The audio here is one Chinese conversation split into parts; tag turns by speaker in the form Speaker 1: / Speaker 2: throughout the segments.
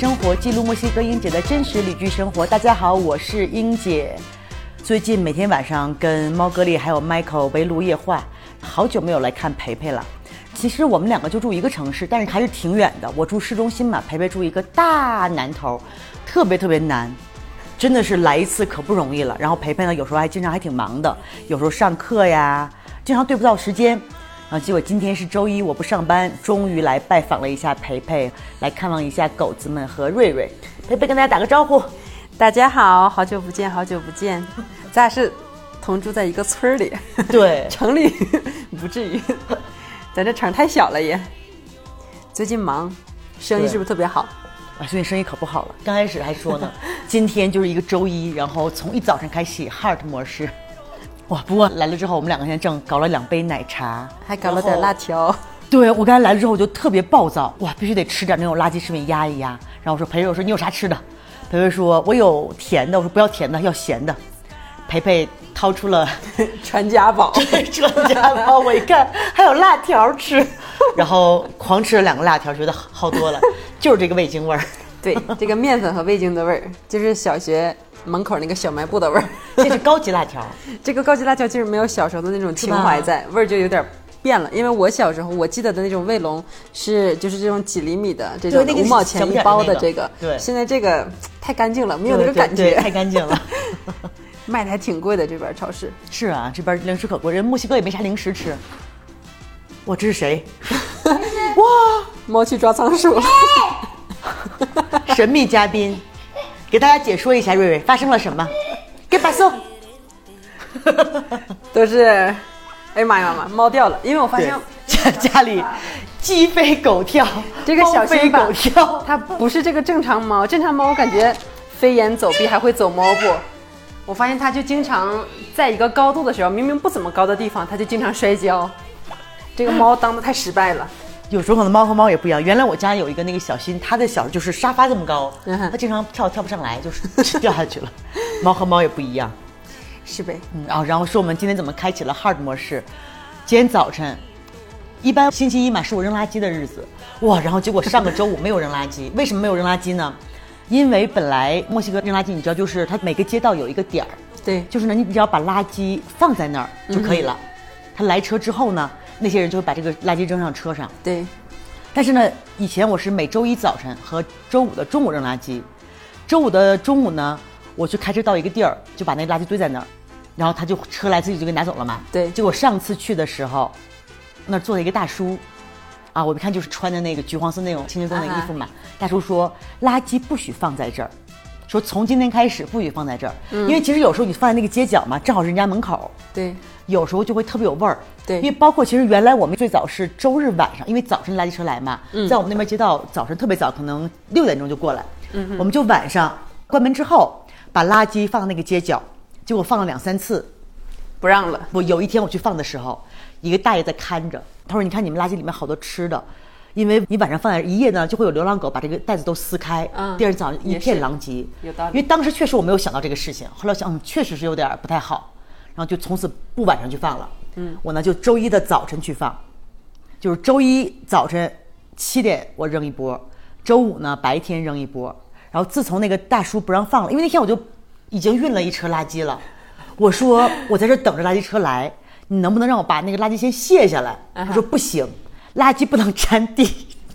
Speaker 1: 生活记录墨西哥英姐的真实旅居生活。大家好，我是英姐。最近每天晚上跟猫哥利还有 Michael 围炉夜话，好久没有来看培培了。其实我们两个就住一个城市，但是还是挺远的。我住市中心嘛，培培住一个大南头，特别特别难，真的是来一次可不容易了。然后培培呢，有时候还经常还挺忙的，有时候上课呀，经常对不到时间。然后结果今天是周一，我不上班，终于来拜访了一下培培，来看望一下狗子们和瑞瑞。培培跟大家打个招呼。
Speaker 2: 大家好，好久不见，好久不见，咱俩是同住在一个村儿里，
Speaker 1: 对，
Speaker 2: 城里不至于，咱这城太小了也。最近忙，生意是不是特别好？
Speaker 1: 啊，最近生意可不好了。刚开始还说呢，今天就是一个周一，然后从一早上开启 heart 模式。哇，不过来了之后，我们两个现在正搞了两杯奶茶，
Speaker 2: 还搞了点辣条。
Speaker 1: 对我刚才来了之后，我就特别暴躁，哇，必须得吃点那种垃圾食品压一压。然后我说培培，我说你有啥吃的？培培说我有甜的，我说不要甜的，要咸的。培培掏出了
Speaker 2: 传家宝，
Speaker 1: 传家宝，我一看还有辣条吃，然后狂吃了两个辣条，觉得好多了，就是这个味精味儿。
Speaker 2: 对，这个面粉和味精的味儿，就是小学门口那个小卖部的味儿。
Speaker 1: 这是高级辣条，
Speaker 2: 这个高级辣条就是没有小时候的那种情怀在，味儿就有点变了。因为我小时候我记得的那种卫龙是就是这种几厘米的这种五毛钱一包的这个，
Speaker 1: 对，
Speaker 2: 现在这个太干净了，没有那个感觉，
Speaker 1: 太干净了，
Speaker 2: 卖的还挺贵的这边超市。
Speaker 1: 是啊，这边零食可贵，人墨西哥也没啥零食吃。哇，这是谁？哇，
Speaker 2: 猫去抓仓鼠了。
Speaker 1: 神秘嘉宾，给大家解说一下瑞瑞发生了什么？给把送，
Speaker 2: 都是，哎呀妈呀妈，猫掉了，因为我发现
Speaker 1: 家家里鸡飞狗跳，
Speaker 2: 这个小
Speaker 1: 飞狗跳，
Speaker 2: 它不是这个正常猫，正常猫我感觉飞檐走壁还会走猫步，我发现它就经常在一个高度的时候，明明不怎么高的地方，它就经常摔跤，这个猫当的太失败了。
Speaker 1: 有时候可能猫和猫也不一样。原来我家有一个那个小新，它的小就是沙发这么高，它经常跳跳不上来，就是 掉下去了。猫和猫也不一样，
Speaker 2: 是呗？
Speaker 1: 嗯，然后然后说我们今天怎么开启了 hard 模式？今天早晨，一般星期一嘛是我扔垃圾的日子，哇！然后结果上个周五没有扔垃圾，为什么没有扔垃圾呢？因为本来墨西哥扔垃圾，你知道就是它每个街道有一个点儿，
Speaker 2: 对，
Speaker 1: 就是呢你只要把垃圾放在那儿就可以了。它来车之后呢？那些人就会把这个垃圾扔上车上。
Speaker 2: 对，
Speaker 1: 但是呢，以前我是每周一早晨和周五的中午扔垃圾。周五的中午呢，我去开车到一个地儿，就把那垃圾堆在那儿，然后他就车来自己就给拿走了嘛。
Speaker 2: 对。
Speaker 1: 结果上次去的时候，那儿坐了一个大叔，啊，我一看就是穿的那个橘黄色那种清洁工的衣服嘛。大叔说，垃圾不许放在这儿，说从今天开始不许放在这儿，因为其实有时候你放在那个街角嘛，正好是人家门口。
Speaker 2: 对。
Speaker 1: 有时候就会特别有味儿，
Speaker 2: 对，
Speaker 1: 因为包括其实原来我们最早是周日晚上，因为早晨垃圾车来嘛，在我们那边街道早晨特别早，可能六点钟就过来，嗯，我们就晚上关门之后把垃圾放到那个街角，结果放了两三次，
Speaker 2: 不让了。
Speaker 1: 我，有一天我去放的时候，一个大爷在看着，他说：“你看你们垃圾里面好多吃的，因为你晚上放在一夜呢，就会有流浪狗把这个袋子都撕开，嗯，第二天早上一片狼藉。”
Speaker 2: 有道理。
Speaker 1: 因为当时确实我没有想到这个事情，后来想，嗯，确实是有点不太好。然后就从此不晚上去放了，嗯，我呢就周一的早晨去放，就是周一早晨七点我扔一波，周五呢白天扔一波。然后自从那个大叔不让放了，因为那天我就已经运了一车垃圾了，我说我在这等着垃圾车来，你能不能让我把那个垃圾先卸下来？他说不行，垃圾不能沾地。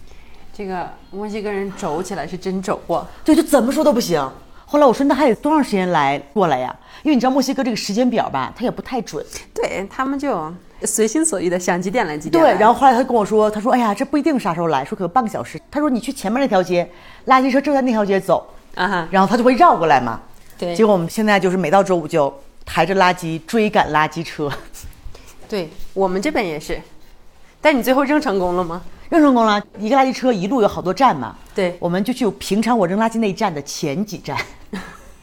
Speaker 2: 这个墨西哥人轴起来是真轴啊，
Speaker 1: 对，就怎么说都不行。后来我说那还得多长时间来过来呀？因为你知道墨西哥这个时间表吧，它也不太准。
Speaker 2: 对他们就随心所欲的想几点来几点。
Speaker 1: 对，然后后来他跟我说，他说哎呀，这不一定啥时候来，说可能半个小时。他说你去前面那条街，垃圾车正在那条街走啊哈，然后他就会绕过来嘛。
Speaker 2: 对。
Speaker 1: 结果我们现在就是每到周五就抬着垃圾追赶垃圾车。
Speaker 2: 对我们这边也是，但你最后扔成功了吗？
Speaker 1: 扔成功了，一个垃圾车一路有好多站嘛。
Speaker 2: 对，
Speaker 1: 我们就去平常我扔垃圾那站的前几站。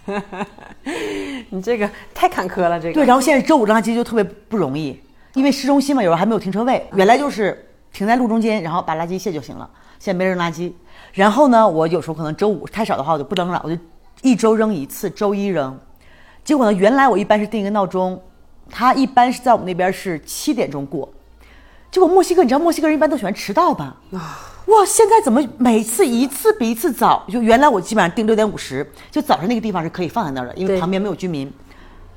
Speaker 2: 你这个太坎坷了，这个。
Speaker 1: 对，然后现在周五扔垃圾就特别不容易，因为市中心嘛，有时候还没有停车位。原来就是停在路中间，然后把垃圾卸就行了。现在没人扔垃圾。然后呢，我有时候可能周五太少的话，我就不扔了，我就一周扔一次，周一扔。结果呢，原来我一般是定一个闹钟，它一般是在我们那边是七点钟过。结果墨西哥，你知道墨西哥人一般都喜欢迟到吧？啊。哇，现在怎么每次一次比一次早？就原来我基本上定六点五十，就早上那个地方是可以放在那儿的，因为旁边没有居民。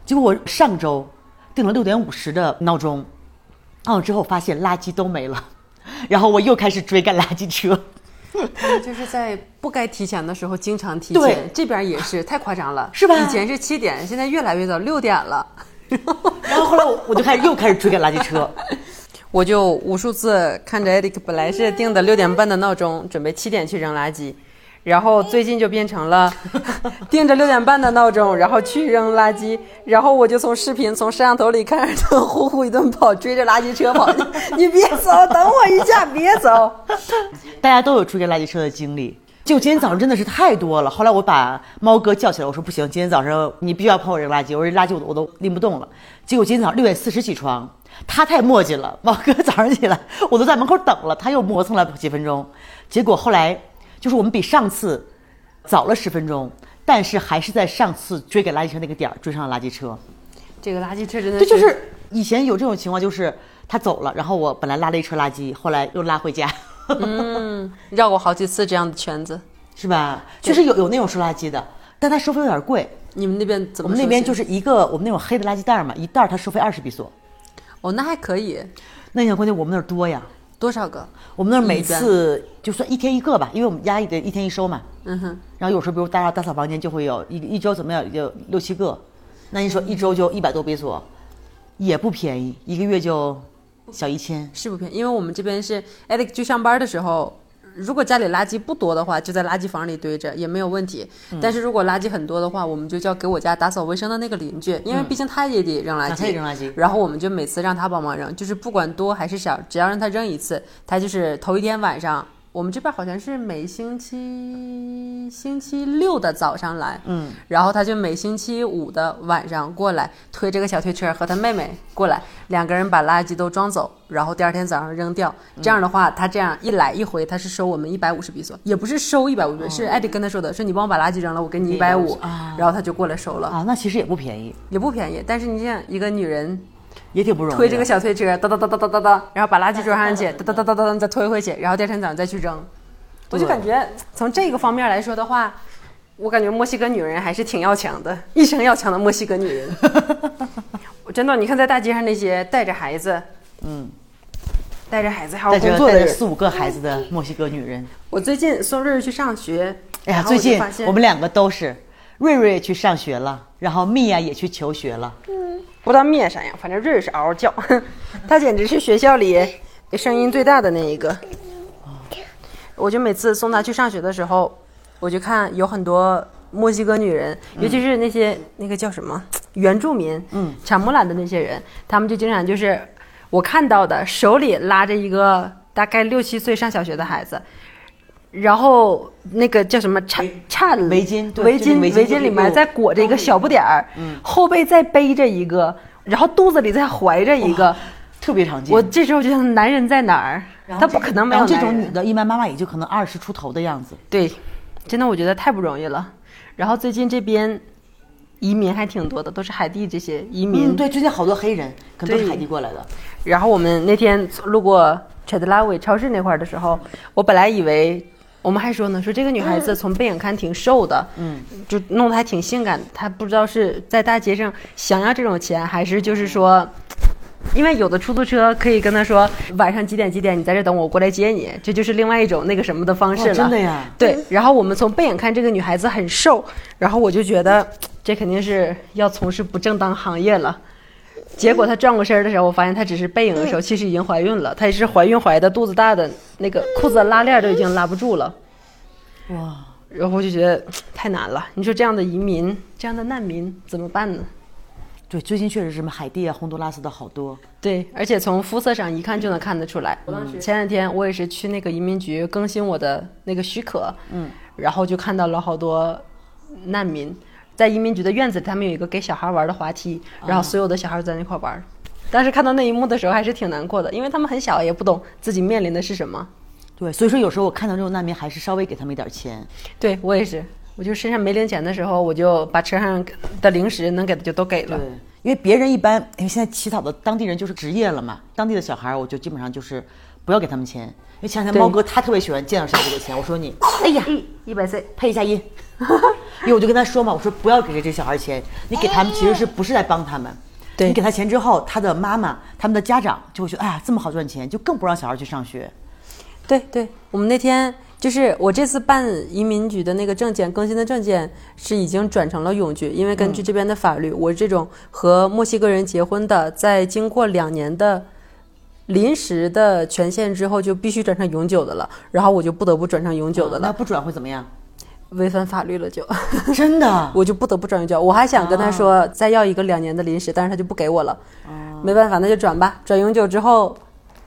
Speaker 1: 结果我上周定了六点五十的闹钟，按了之后发现垃圾都没了，然后我又开始追赶垃圾车。
Speaker 2: 就是在不该提前的时候经常提前，这边也是太夸张了，
Speaker 1: 是吧
Speaker 2: 以前是七点，现在越来越早，六点了。
Speaker 1: 然后后来我我就开始又开始追赶垃圾车，
Speaker 2: 我就无数次看着艾迪克，本来是定的六点半的闹钟，准备七点去扔垃圾，然后最近就变成了 定着六点半的闹钟，然后去扔垃圾，然后我就从视频从摄像头里看着他呼呼一顿跑，追着垃圾车跑，你别走，等我一下，别走。
Speaker 1: 大家都有追赶垃圾车的经历。就今天早上真的是太多了，后来我把猫哥叫起来，我说不行，今天早上你必须要帮我扔垃圾，我说垃圾我都拎不动了。结果今天早上六点四十起床，他太磨叽了，王哥早上起来 我都在门口等了，他又磨蹭了几分钟。结果后来就是我们比上次早了十分钟，但是还是在上次追赶垃圾车那个点儿追上了垃圾车。
Speaker 2: 这个垃圾车真的
Speaker 1: 这就是以前有这种情况，就是他走了，然后我本来拉了一车垃圾，后来又拉回家。
Speaker 2: 嗯，绕过好几次这样的圈子。
Speaker 1: 是吧？确实有有那种收垃圾的，但他收费有点贵。
Speaker 2: 你们那边怎么？
Speaker 1: 我们那边就是一个我们那种黑的垃圾袋嘛，一袋儿它收费二十比索。
Speaker 2: 哦，那还可以，
Speaker 1: 那你想关键我们那儿多呀，
Speaker 2: 多少个？
Speaker 1: 我们那儿每次就算一天一个吧，因为我们压抑的一天一收嘛。
Speaker 2: 嗯哼，
Speaker 1: 然后有时候比如大家打扫房间就会有一一周怎么样有六七个，那你说一周就一百多比索，也不便宜，一个月就小一千。
Speaker 2: 是不便宜，因为我们这边是艾迪去上班的时候，如果家里垃圾不多的话，就在垃圾房里堆着也没有问题。
Speaker 1: 嗯
Speaker 2: 但是如果垃圾很多的话，我们就叫给我家打扫卫生的那个邻居，因为毕竟他也得扔垃圾，
Speaker 1: 啊他也扔垃圾
Speaker 2: 然后我们就每次让他帮忙扔，就是不管多还是少，只要让他扔一次，他就是头一天晚上。我们这边好像是每星期星期六的早上来，
Speaker 1: 嗯，
Speaker 2: 然后他就每星期五的晚上过来推这个小推车和他妹妹过来，两个人把垃圾都装走，然后第二天早上扔掉。这样的话，他这样一来一回，他是收我们一百五十比索，也不是收一百五十，是艾迪跟他说的，说你帮我把垃圾扔了，我给你一百五
Speaker 1: 啊，
Speaker 2: 然后他就过来收了，
Speaker 1: 啊，那其实也不便宜，
Speaker 2: 也不便宜。但是你像一个女人
Speaker 1: 也挺不容易。
Speaker 2: 推这个小推车，哒哒哒哒哒哒哒，然后把垃圾装上去，哒哒哒哒哒哒再推回去，然后第二天早上再去扔。我就感觉从这个方面来说的话，我感觉墨西哥女人还是挺要强的，一生要强的墨西哥女人。我真的，你看在大街上那些带着孩子，
Speaker 1: 嗯，
Speaker 2: 带着孩子还有工作的
Speaker 1: 四五个孩子的墨西哥女人。
Speaker 2: 我最近送瑞瑞去上学，
Speaker 1: 哎呀，最近我们两个都是，瑞瑞去上学了，然后蜜娅也去求学了。
Speaker 2: 不知道灭啥样，反正瑞瑞是嗷嗷叫，他简直是学校里声音最大的那一个。我就每次送他去上学的时候，我就看有很多墨西哥女人，尤其是那些那个叫什么原住民，
Speaker 1: 嗯，
Speaker 2: 查木兰的那些人，他们就经常就是我看到的，手里拉着一个大概六七岁上小学的孩子。然后那个叫什么颤颤
Speaker 1: 围巾对
Speaker 2: 围巾
Speaker 1: 围巾
Speaker 2: 里面再裹着一个小不点儿，
Speaker 1: 嗯
Speaker 2: 后背再背着一个，然后肚子里再怀着一个。
Speaker 1: 特别常见。
Speaker 2: 我这时候就想，男人在哪儿？他不可能没有男人
Speaker 1: 种女的，一般妈妈也就可能二十出头的样子。
Speaker 2: 对，真的我觉得太不容易了。然后最近这边移民还挺多的，都是海地这些移民。
Speaker 1: 嗯，对，最近好多黑人，可能都是
Speaker 2: 对
Speaker 1: 海地过来的。
Speaker 2: 然后我们那天路过查德拉韦超市那块儿的时候，我本来以为我们还说呢，说这个女孩子从背影看挺瘦的，
Speaker 1: 嗯，
Speaker 2: 就弄得还挺性感。她不知道是在大街上想要这种钱，还是就是说。因为有的出租车可以跟她说晚上几点几点你在这等我，我过来接你，这就是另外一种那个什么的方式了。
Speaker 1: 真的呀？
Speaker 2: 对，然后我们从背影看这个女孩子很瘦，然后我就觉得这肯定是要从事不正当行业了。结果她转过身的时候，我发现她只是背影的时候，其实已经怀孕了。她也是怀孕怀的，肚子大的，那个裤子拉链都已经拉不住了。
Speaker 1: 哇，
Speaker 2: 然后我就觉得太难了。你说这样的移民，这样的难民怎么办呢？
Speaker 1: 对，最近确实是什么海地啊、洪都拉斯的好多。
Speaker 2: 对，而且从肤色上一看就能看得出来。前两天我也是去那个移民局更新我的那个许可，
Speaker 1: 嗯，
Speaker 2: 然后就看到了好多难民在移民局的院子里，他们有一个给小孩玩的滑梯，然后所有的小孩在那块玩。当时看到那一幕的时候，还是挺难过的，因为他们很小，也不懂自己面临的是什么。
Speaker 1: 对，所以说有时候我看到这种难民，还是稍微给他们一点钱。
Speaker 2: 对我也是，我就身上没零钱的时候，我就把车上的零食能给的就都给了
Speaker 1: 对。，因为别人一般，因为现在乞讨的当地人就是职业了嘛，当地的小孩儿我就基本上就是不要给他们钱。因为前两天猫哥他特别喜欢见到谁就给钱，我说你，哎呀，
Speaker 2: 一一百岁，
Speaker 1: 配一下音，因为我就跟他说嘛，我说不要给这这小孩钱，你给他们其实是不是在帮他们？
Speaker 2: 对
Speaker 1: 你给他钱之后，他的妈妈、他们的家长就会觉得，哎呀，这么好赚钱，就更不让小孩去上学。
Speaker 2: 对对，我们那天就是我这次办移民局的那个证件更新的证件是已经转成了永居，因为根据这边的法律，我这种和墨西哥人结婚的，在经过两年的临时的权限之后，就必须转成永久的了，然后我就不得不转成永久的了，
Speaker 1: 那不转会怎么样？
Speaker 2: 违反法律了就。
Speaker 1: 真的？
Speaker 2: 我就不得不转永久。我还想跟他说再要一个两年的临时，但是他就不给我了。没办法，那就转吧。转永久之后，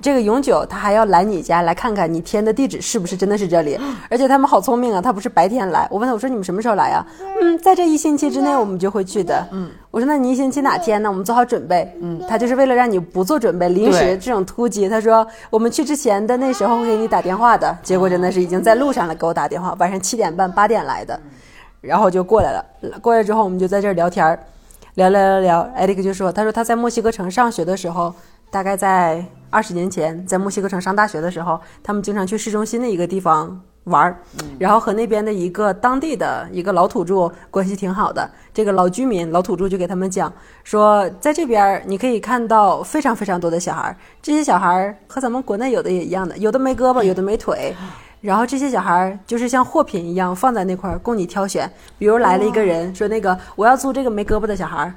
Speaker 2: 这个永久他还要来你家来看看你填的地址是不是真的是这里。而且他们好聪明啊，他不是白天来。我问他，我说你们什么时候来啊？嗯，在这一星期之内我们就会去的。嗯，我说那你一星期哪天呢？我们做好准备。嗯，他就是为了让你不做准备，临时这种突击。他说我们去之前的那时候会给你打电话的。结果真的是已经在路上了，给我打电话，晚上七点半八点来的。然后就过来了。过来之后，我们就在这儿聊天儿，聊聊聊聊。艾利克就说：“他说他在墨西哥城上学的时候，大概在二十年前，在墨西哥城上大学的时候，他们经常去市中心的一个地方玩儿，然后和那边的一个当地的一个老土著关系挺好的。这个老居民、老土著就给他们讲说，在这边儿你可以看到非常非常多的小孩儿，这些小孩儿和咱们国内有的也一样的，有的没胳膊，有的没腿。”然后这些小孩儿就是像货品一样放在那块儿供你挑选，比如来了一个人说那个我要租这个没胳膊的小孩儿，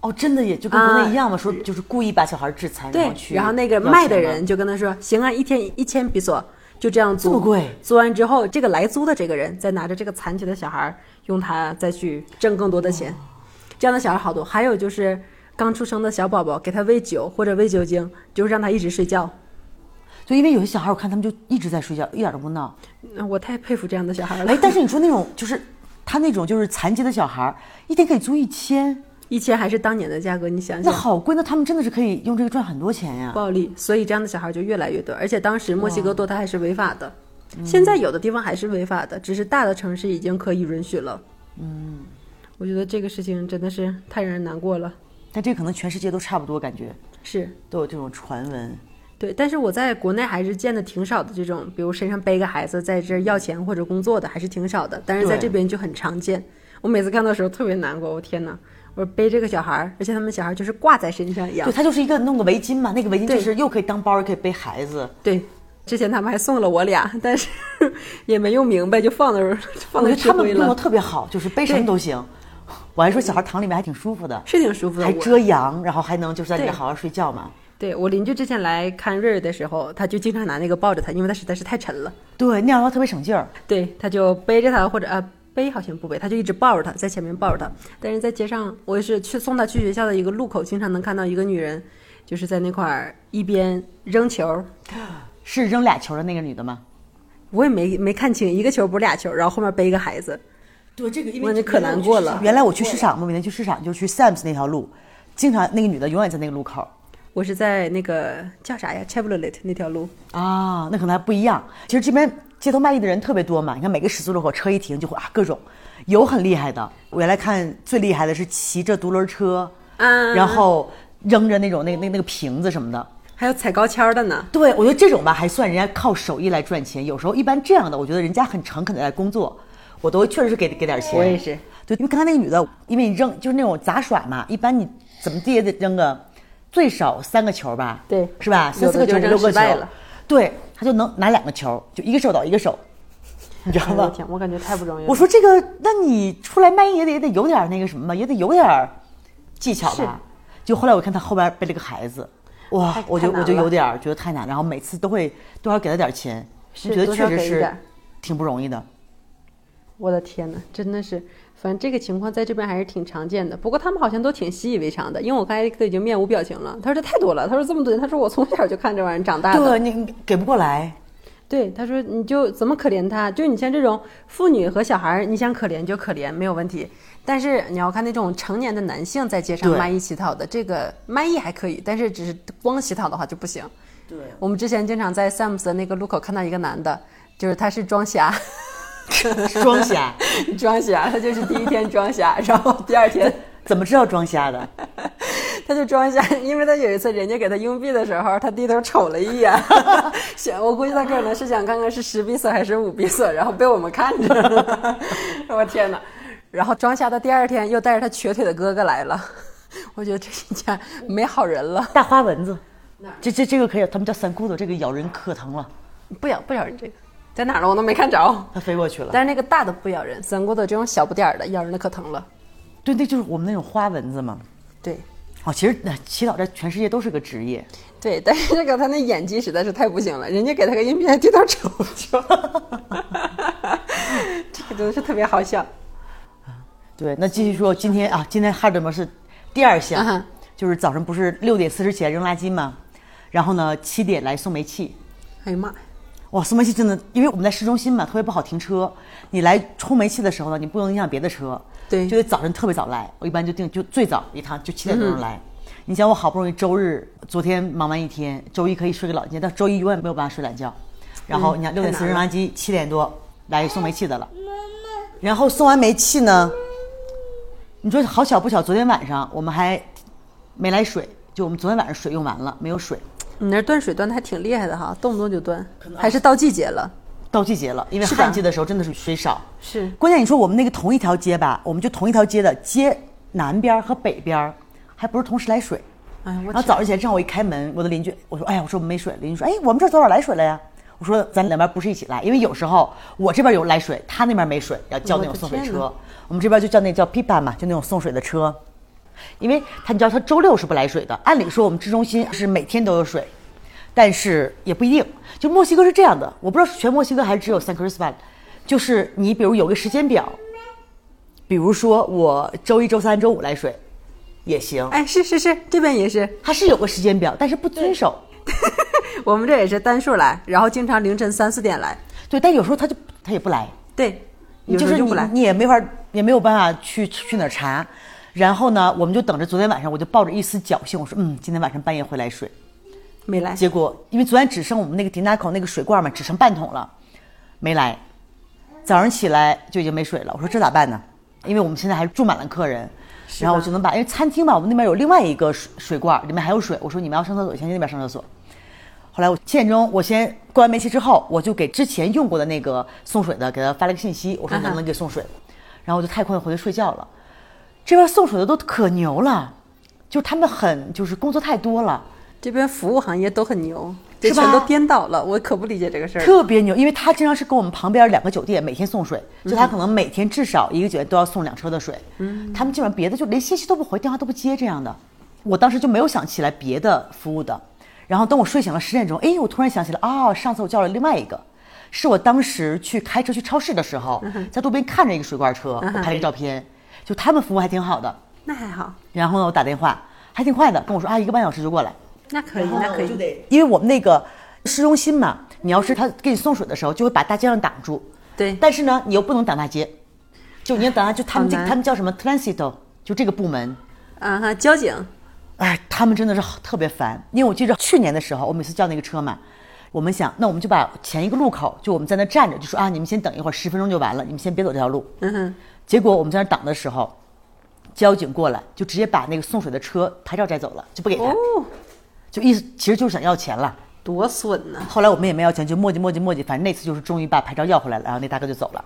Speaker 1: 哦，真的也就跟国内一样嘛，说就是故意把小孩致残，然
Speaker 2: 对
Speaker 1: 后，去
Speaker 2: 然后那个卖的人就跟他说行啊，一天一千比索，就这样租，
Speaker 1: 这么贵
Speaker 2: 租完之后，这个来租的这个人再拿着这个残疾的小孩，用他再去挣更多的钱，这样的小孩好多。还有就是刚出生的小宝宝，给他喂酒或者喂酒精，就是让他一直睡觉。
Speaker 1: 就因为有些小孩，我看他们就一直在睡觉，一点都不闹。
Speaker 2: 那我太佩服这样的小孩了
Speaker 1: 哎，。但是你说那种就是他那种就是残疾的小孩，一天可以租一千，
Speaker 2: 一千还是当年的价格，你想想。
Speaker 1: 那好贵，那他们真的是可以用这个赚很多钱呀。
Speaker 2: 暴利，所以这样的小孩就越来越多。而且当时墨西哥堕胎还是违法的，现在有的地方还是违法的，只是大的城市已经可以允许了。嗯，我觉得这个事情真的是太让人难过了。
Speaker 1: 但这可能全世界都差不多，感觉
Speaker 2: 是
Speaker 1: 都有这种传闻。
Speaker 2: 对，但是我在国内还是见的挺少的这种，比如身上背个孩子在这儿要钱或者工作的，还是挺少的。但是在这边就很常见。我每次看到的时候特别难过，我天哪！我背这个小孩儿，而且他们小孩儿就是挂在身上一样
Speaker 1: 对，。他就是一个弄个围巾嘛，那个围巾就是又可以当包，又可以背孩子。
Speaker 2: 对，之前他们还送了我俩，但是也没用明白，就放那儿放那儿吃
Speaker 1: 我觉得他们
Speaker 2: 灰了，
Speaker 1: 弄得特别好，就是背什么都行。我还说小孩躺里面还挺舒服的，
Speaker 2: 是挺舒服的。
Speaker 1: 还遮阳，然后还能就是在里面好好睡觉嘛。
Speaker 2: 对我邻居之前来看瑞瑞的时候，他就经常拿那个抱着他，因为他实在是太沉了。
Speaker 1: 对，那样的话特别省劲儿。
Speaker 2: 对，他就背着他，或者呃背好像不背，他就一直抱着他，在前面抱着他。但是在街上，我也是去送他去学校的一个路口，经常能看到一个女人，就是在那块儿一边扔球，
Speaker 1: 是扔俩球的那个女的吗？
Speaker 2: 我也没没看清，一个球不是俩球，然后后面背一个孩子。
Speaker 1: 对，这个因
Speaker 2: 我感觉可难过了。
Speaker 1: 原来我去市场嘛，每天去市场就去 Sam's 那条路，经常那个女的永远在那个路口
Speaker 2: 我是在那个叫啥呀 Chevrolet 那条路，
Speaker 1: 啊，那可能还不一样。其实这边街头卖艺的人特别多嘛，你看每个十字路口车一停就会啊各种，有很厉害的。我原来看最厉害的是骑着独轮车，
Speaker 2: 啊
Speaker 1: 然后扔着那种那那那个瓶子什么的。
Speaker 2: 还有踩高跷的呢。
Speaker 1: 对，我觉得这种吧还算人家靠手艺来赚钱。有时候一般这样的，我觉得人家很诚恳的在工作，我都确实是给给点钱。
Speaker 2: 我也是。
Speaker 1: 对，因为刚才那个女的，因为你扔就是那种杂耍嘛，一般你怎么地也得扔个最少三个球吧？
Speaker 2: 对
Speaker 1: 是吧？三四个球
Speaker 2: 就扔
Speaker 1: 六个球
Speaker 2: 了。
Speaker 1: 对，他就能拿两个球，就一个手倒一个手，你知道吗？
Speaker 2: 哎我天，我感觉太不容易了。
Speaker 1: 我说这个，那你出来卖艺也得也得有点那个什么吧，也得有点技巧吧。就后来我看他后边背了个孩子，哇，我就我就有点觉得太难，然后每次都会多少给他点钱，
Speaker 2: 是
Speaker 1: 我觉得确实是挺不容易的。
Speaker 2: 我的天哪，真的是，反正这个情况在这边还是挺常见的。不过他们好像都挺习以为常的，因为我看艾利克已经面无表情了。他说这太多了，他说这么多，他说我从小就看这玩意儿长大的。
Speaker 1: 对你你给不过来，
Speaker 2: 对，他说你就怎么可怜他？就你像这种妇女和小孩儿，你想可怜就可怜，没有问题。但是你要看那种成年的男性在街上卖艺乞讨的，这个卖艺还可以，但是只是光乞讨的话就不行。
Speaker 1: 对，
Speaker 2: 我们之前经常在 Sam's 的那个路口看到一个男的，就是他是装瞎，
Speaker 1: 装瞎，
Speaker 2: 装瞎，他就是第一天装瞎，然后第二天
Speaker 1: 怎么知道装瞎的？
Speaker 2: 他就装瞎，因为他有一次人家给他硬币的时候，他低头瞅了一眼，想我估计他可能是想看看是十比索还是五比索，然后被我们看着，我天哪！然后装瞎的第二天又带着他瘸腿的哥哥来了，我觉得这一家没好人了。
Speaker 1: 大花蚊子，这这这个可以，他们叫三骨头，这个咬人可疼了，
Speaker 2: 不咬不咬人，这个在哪儿呢？我都没看着。
Speaker 1: 它飞过去了。
Speaker 2: 但是那个大的不咬人，三国的这种小不点儿的咬人的可疼了。
Speaker 1: 对，那就是我们那种花蚊子嘛。
Speaker 2: 对，
Speaker 1: 哦，其实那祈祷在全世界都是个职业。
Speaker 2: 对，但是这个他那演技实在是太不行了，人家给他个硬币还低头瞅瞅，这个真的是特别好笑。
Speaker 1: 对，那继续说，今天啊，今天哈德摩是第二项，
Speaker 2: 嗯
Speaker 1: 就是早上不是六点四十起来扔垃圾吗？然后呢，七点来送煤气。
Speaker 2: 哎呀妈呀！
Speaker 1: 哇，送煤气真的，因为我们在市中心嘛，特别不好停车。你来充煤气的时候呢，你不能影响别的车，
Speaker 2: 对
Speaker 1: 就得早晨特别早来。我一般就定就最早一趟就七点多钟来。你想我好不容易周日，昨天忙完一天，周一可以睡个懒觉，但周一永远没有办法睡懒觉。然后你看六点四十扔垃圾，七点多来送煤气的了。然后送完煤气呢，你说好巧不巧，昨天晚上我们还没来水，就我们昨天晚上水用完了，没有水。
Speaker 2: 你那断水断的还挺厉害的哈，动不动就断，还是到季节了。
Speaker 1: 到季节了，因为旱季的时候真的是水少。
Speaker 2: 是
Speaker 1: 关键你说我们那个同一条街吧，我们就同一条街的街南边儿和北边儿还不是同时来水。
Speaker 2: 哎
Speaker 1: 然后早上起来正好我一开门，我的邻居我说：“哎呀，我说我们没水。”邻居说：“哎，我们这儿早点来水了呀。”我说：“咱两边不是一起来，因为有时候我这边有来水，他那边没水，要叫那种送水车
Speaker 2: 我。
Speaker 1: 我们这边就叫那叫 pipa 嘛，就那种送水的车。因为他你知道他周六是不来水的，按理说我们市中心是每天都有水，但是也不一定。就墨西哥是这样的，我不知道是全墨西哥还是只有 San Cristobal，就是你比如有个时间表，比如说我周一周三周五来水也行，
Speaker 2: 哎，是是是，这边也是，
Speaker 1: 它是有个时间表，但是不遵守。
Speaker 2: 我们这也是单数来，然后经常凌晨三四点来。
Speaker 1: 对，但有时候他就他也不来，
Speaker 2: 对，有
Speaker 1: 就是你
Speaker 2: 时候就不来。
Speaker 1: 你也没法也没有办法去去哪儿查。然后呢，我们就等着昨天晚上，我就抱着一丝侥幸，我说嗯，今天晚上半夜会来水。
Speaker 2: 没来。
Speaker 1: 结果因为昨天只剩我们那个迪纳口那个水罐嘛，只剩半桶了，没来。早上起来就已经没水了，我说这咋办呢？因为我们现在还住满了客人，然后我就能把，因为餐厅嘛，我们那边有另外一个水水罐，里面还有水。我说你们要上厕所，先去那边上厕所。后来我七点钟，我先关完煤气之后，我就给之前用过的那个送水的给他发了个信息，我说能不能给送水，然后我就太困回去睡觉了。这边送水的都可牛了，就他们很就是工作太多了。
Speaker 2: 这边服务行业都很牛，这全都颠倒了，我可不理解这个事儿。
Speaker 1: 特别牛，因为他经常是跟我们旁边两个酒店每天送水，就他可能每天至少一个酒店都要送两车的水。嗯，他们基本上别的就连信息都不回，电话都不接这样的。我当时就没有想起来别的服务的，然后等我睡醒了十点钟，哎，我突然想起来，哦，上次我叫了另外一个，是我当时去开车去超市的时候，在路边看着一个水罐车，我拍了个照片，就他们服务还挺好的。
Speaker 2: 那还好，
Speaker 1: 然后呢，我打电话还挺快的，跟我说啊，一个半小时就过来。
Speaker 2: 那可以，那可以。
Speaker 1: 就得，因为我们那个市中心嘛，你要是他给你送水的时候，就会把大街上挡住。
Speaker 2: 对，
Speaker 1: 但是呢，你又不能挡大街，就你要挡大就他们这他们叫什么 transito，就这个部门，
Speaker 2: 啊哈，交警，
Speaker 1: 哎，他们真的是特别烦。因为我记得去年的时候，我每次叫那个车嘛，我们想，那我们就把前一个路口，就我们在那站着，就说啊，你们先等一会儿，十分钟就完了，你们先别走这条路。
Speaker 2: 嗯哼，
Speaker 1: 结果我们在那挡的时候，交警过来就直接把那个送水的车牌照摘走了，就不给他，
Speaker 2: 哦，
Speaker 1: 就意思其实就是想要钱了。
Speaker 2: 多损呐！
Speaker 1: 后来我们也没要钱，就磨叽磨叽磨叽，反正那次就是终于把牌照要回来了，然后那大哥就走了。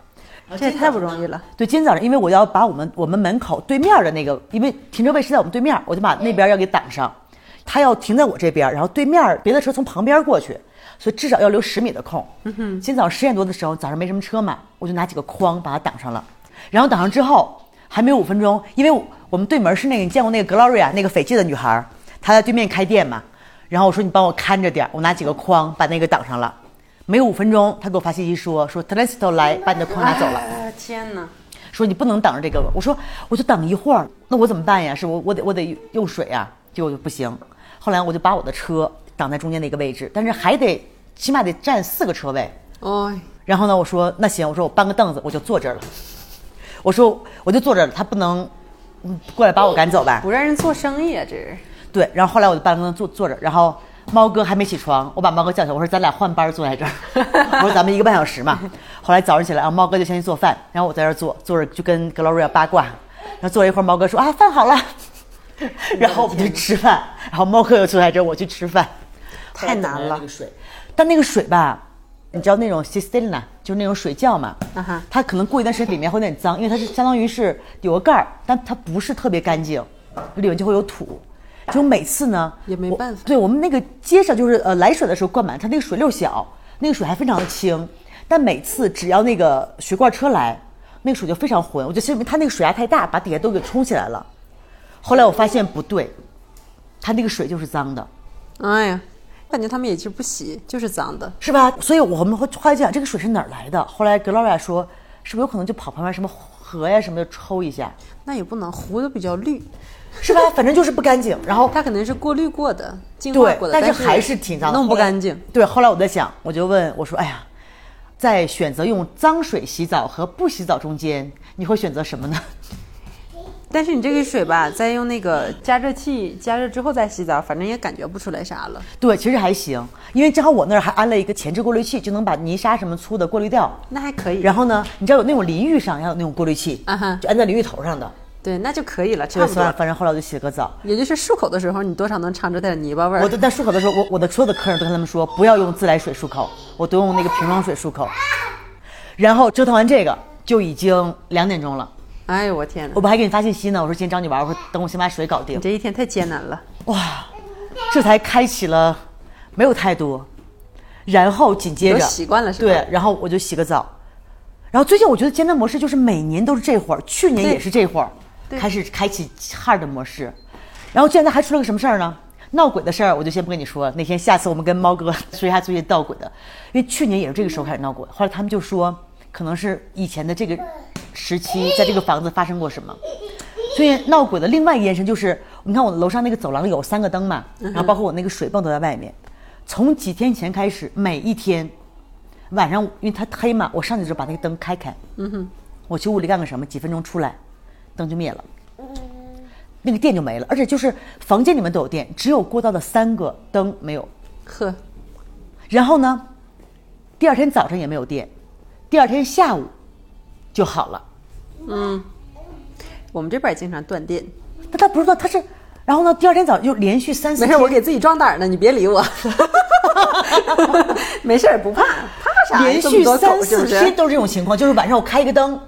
Speaker 2: 这也太不容易了。
Speaker 1: 对，今天早上因为我要把我们我们门口对面的那个，因为停车位是在我们对面，我就把那边要给挡上，他要停在我这边，然后对面别的车从旁边过去，所以至少要留十米的空。嗯哼，今天早上十点多的时候，早上没什么车嘛，我就拿几个筐把它挡上了，然后挡上之后还没有五分钟，因为我们对门是那个你见过那个 Gloria 那个斐济的女孩，她在对面开店嘛，然后我说你帮我看着点儿，我拿几个筐把那个挡上了。没有五分钟，她给我发信息说说 Transito 来把你的筐拿走了。
Speaker 2: 哎天哪！
Speaker 1: 说你不能等着这个，我说我就等一会儿，那我怎么办呀？是我我得我得用水啊，结果就不行。后来我就把我的车挡在中间的一个位置，但是还得起码得占四个车位。
Speaker 2: 哦，
Speaker 1: 然后呢，我说那行，我说我搬个凳子，我就坐这儿了。我说我就坐这儿，他不能嗯过来把我赶走吧？
Speaker 2: 不让人做生意啊，这是。
Speaker 1: 对，然后后来我就办公室坐坐着，然后猫哥还没起床，我把猫哥叫起来，我说咱俩换班坐在这儿，我说咱们一个半小时嘛。后来早上起来啊，猫哥就先去做饭，然后我在这儿坐坐着就跟 Gloria 八卦，然后坐了一会儿，猫哥说啊饭好了，然后我们就吃饭，然后猫哥又坐在这儿，我去吃饭，
Speaker 2: 太难了
Speaker 1: 那个水，但那个水吧，你知道那种 cisterna 就是那种水窖嘛，
Speaker 2: 啊哈
Speaker 1: 它可能过一段时间里面会有点脏，因为它是相当于是有个盖儿，但它不是特别干净，里面就会有土。就每次呢，
Speaker 2: 也没办法
Speaker 1: 对我们那个街上就是呃来水的时候灌满，它那个水溜小，那个水还非常的清，但每次只要那个水罐车来，那个水就非常浑。我觉得是因为它那个水压太大，把底下都给冲起来了。后来我发现不对，它那个水就是脏的。
Speaker 2: 哎呀，感觉他们也就不洗，就是脏的。
Speaker 1: 是吧？所以我们会后来讲这个水是哪儿来的？后来 Gloria 说，是不是有可能就跑旁边什么河呀什么的抽一下，
Speaker 2: 那也不能，湖的比较绿，
Speaker 1: 是吧？反正就是不干净。然后
Speaker 2: 它可能是过滤过的、净化过，的，
Speaker 1: 但
Speaker 2: 但
Speaker 1: 是还是挺脏的，
Speaker 2: 弄不干净。
Speaker 1: 对，后来我在想，我就问我说，哎呀，在选择用脏水洗澡和不洗澡中间，你会选择什么呢？
Speaker 2: 但是你这个水吧，再用那个加热器加热之后再洗澡，反正也感觉不出来啥了。
Speaker 1: 对，其实还行，因为正好我那儿还安了一个前置过滤器，就能把泥沙什么粗的过滤掉。
Speaker 2: 那还可以。
Speaker 1: 然后呢，你知道有那种淋浴上要有那种过滤器，
Speaker 2: 啊哈
Speaker 1: 就安在淋浴头上的。
Speaker 2: 对，那就可以了，差
Speaker 1: 对，
Speaker 2: 不
Speaker 1: 算了，
Speaker 2: 多。
Speaker 1: 反正后来我就洗了个澡。
Speaker 2: 也就是漱口的时候，你多少能尝着点泥巴味儿。
Speaker 1: 我都在漱口的时候，我我的所有的客人都跟他们说，不要用自来水漱口，我都用那个瓶装水漱口。然后折腾完这个，就已经两点钟了。
Speaker 2: 哎呦我天哪
Speaker 1: 我！不还给你发信息呢，我说今天找你玩，我说等我先把水搞定
Speaker 2: 你。这一天太艰难了。
Speaker 1: 哇，这才开启了，没有太多，然后紧接着
Speaker 2: 习惯了是吧
Speaker 1: 对，然后我就洗个澡，然后最近我觉得艰难模式就是每年都是这会儿，去年也是这会儿开始开启 hard 模式，然后现在还出了个什么事儿呢？闹鬼的事儿我就先不跟你说，那天下次我们跟猫哥 说一下最近闹鬼的，因为去年也是这个时候开始闹鬼，后来他们就说可能是以前的这个时期在这个房子发生过什么。所以闹鬼的另外一延伸就是，你看我楼上那个走廊有三个灯嘛，然后包括我那个水泵都在外面。从几天前开始，每一天晚上，因为它黑嘛，我上去时候把那个灯开开，嗯哼，我去屋里干个什么，几分钟出来，灯就灭了，那个电就没了，而且就是房间里面都有电，只有过道的三个灯没有。
Speaker 2: 呵，
Speaker 1: 然后呢，第二天早上也没有电，第二天下午就好了。
Speaker 2: 嗯我们这边也经常断电。
Speaker 1: 但他不知道他是，然后呢，第二天早上就连续三四天，
Speaker 2: 没事，我给自己壮胆呢，你别理我。没事，不怕，怕啥？
Speaker 1: 连续三
Speaker 2: 口是不是？
Speaker 1: 四天都是这种情况，就是晚上我开一个灯，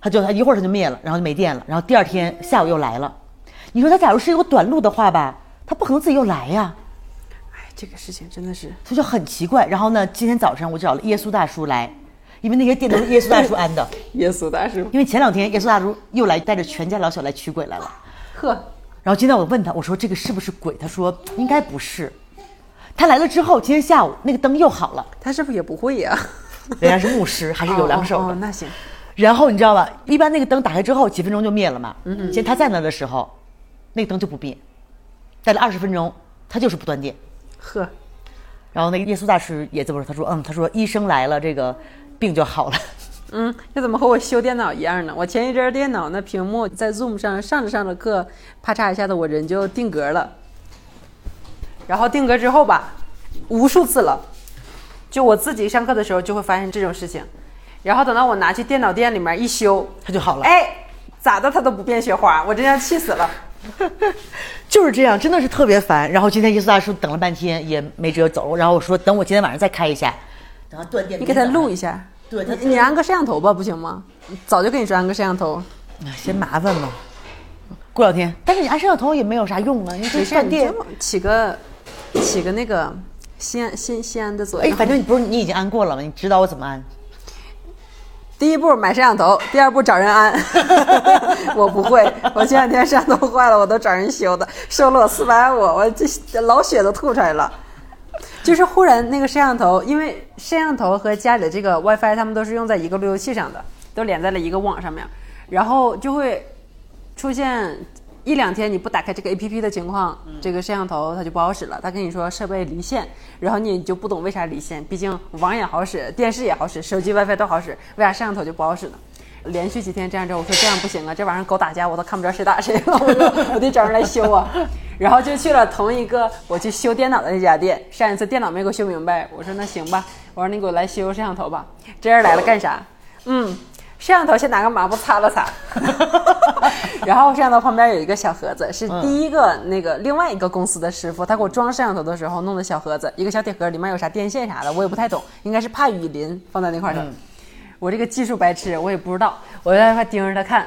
Speaker 1: 它就它一会儿它就灭了，然后就没电了，然后第二天下午又来了。你说他假如是有短路的话吧，他不可能自己又来呀，
Speaker 2: 哎，这个事情真的是，
Speaker 1: 所以就很奇怪。然后呢，今天早上我找了耶稣大叔来，因为那些电都是耶稣大叔安的。
Speaker 2: 耶稣大叔。
Speaker 1: 因为前两天耶稣大叔又来带着全家老小来驱鬼来了，
Speaker 2: 呵，
Speaker 1: 然后今天我问他，我说这个是不是鬼？他说应该不是。他来了之后，今天下午那个灯又好了，
Speaker 2: 他是不是也不会呀？
Speaker 1: 人家是牧师，还是有两手的。
Speaker 2: 哦哦哦那行，
Speaker 1: 然后你知道吧？一般那个灯打开之后几分钟就灭了嘛。嗯嗯。今天他在那的时候，那个灯就不灭，待了二十分钟，他就是不断电。
Speaker 2: 呵，
Speaker 1: 然后那个耶稣大师也这么说，他说嗯，他说医生来了，这个病就好了。
Speaker 2: 嗯，这怎么和我修电脑一样呢？我前一阵儿电脑那屏幕在 Zoom 上上着上着课，啪嚓一下子我人就定格了。然后定格之后吧，无数次了，就我自己上课的时候就会发现这种事情。然后等到我拿去电脑店里面一修，
Speaker 1: 它就好了。
Speaker 2: 哎，咋的它都不变雪花，我真要气死了。
Speaker 1: 就是这样，真的是特别烦。然后今天耶稣大叔等了半天也没辙走，然后我说等我今天晚上再开一下，等他断电。
Speaker 2: 你给他录一下，
Speaker 1: 对他
Speaker 2: 你你安个摄像头吧，不行吗？早就跟你说安个摄像头，
Speaker 1: 哎嫌麻烦嘛。过两天，但是你安摄像头也没有啥用啊，你这
Speaker 2: 没事，你
Speaker 1: 断电。
Speaker 2: 起个起个那个西安西西安的左
Speaker 1: 哎，反正你不是你已经安过了吗？你指导我怎么安？
Speaker 2: 第一步买摄像头，第二步找人安。我不会，我前两天摄像头坏了，我都找人修的，收了我四百五，我这老血都吐出来了。就是忽然那个摄像头，因为摄像头和家里的这个 WiFi，他们都是用在一个路由器上的，都连在了一个网上面，然后就会出现一两天你不打开这个 APP 的情况，这个摄像头它就不好使了。它跟你说设备离线，然后你就不懂为啥离线，毕竟网也好使，电视也好使，手机 WiFi 都好使，为啥摄像头就不好使呢？连续几天这样之后，我说这样不行啊，这玩意儿狗打架我都看不着谁打谁了，我说我得找人来修啊。然后就去了同一个我去修电脑的那家店，上一次电脑没给我修明白，我说那行吧，我说你给我来修摄像头吧。这人来了干啥？嗯，摄像头先拿个抹布擦了擦，然后摄像头旁边有一个小盒子，是第一个那个另外一个公司的师傅，他给我装摄像头的时候弄的小盒子，一个小铁盒，里面有啥电线啥的，我也不太懂，应该是怕雨淋放在那块儿的。我这个技术白痴，我也不知道，我在那块盯着他看，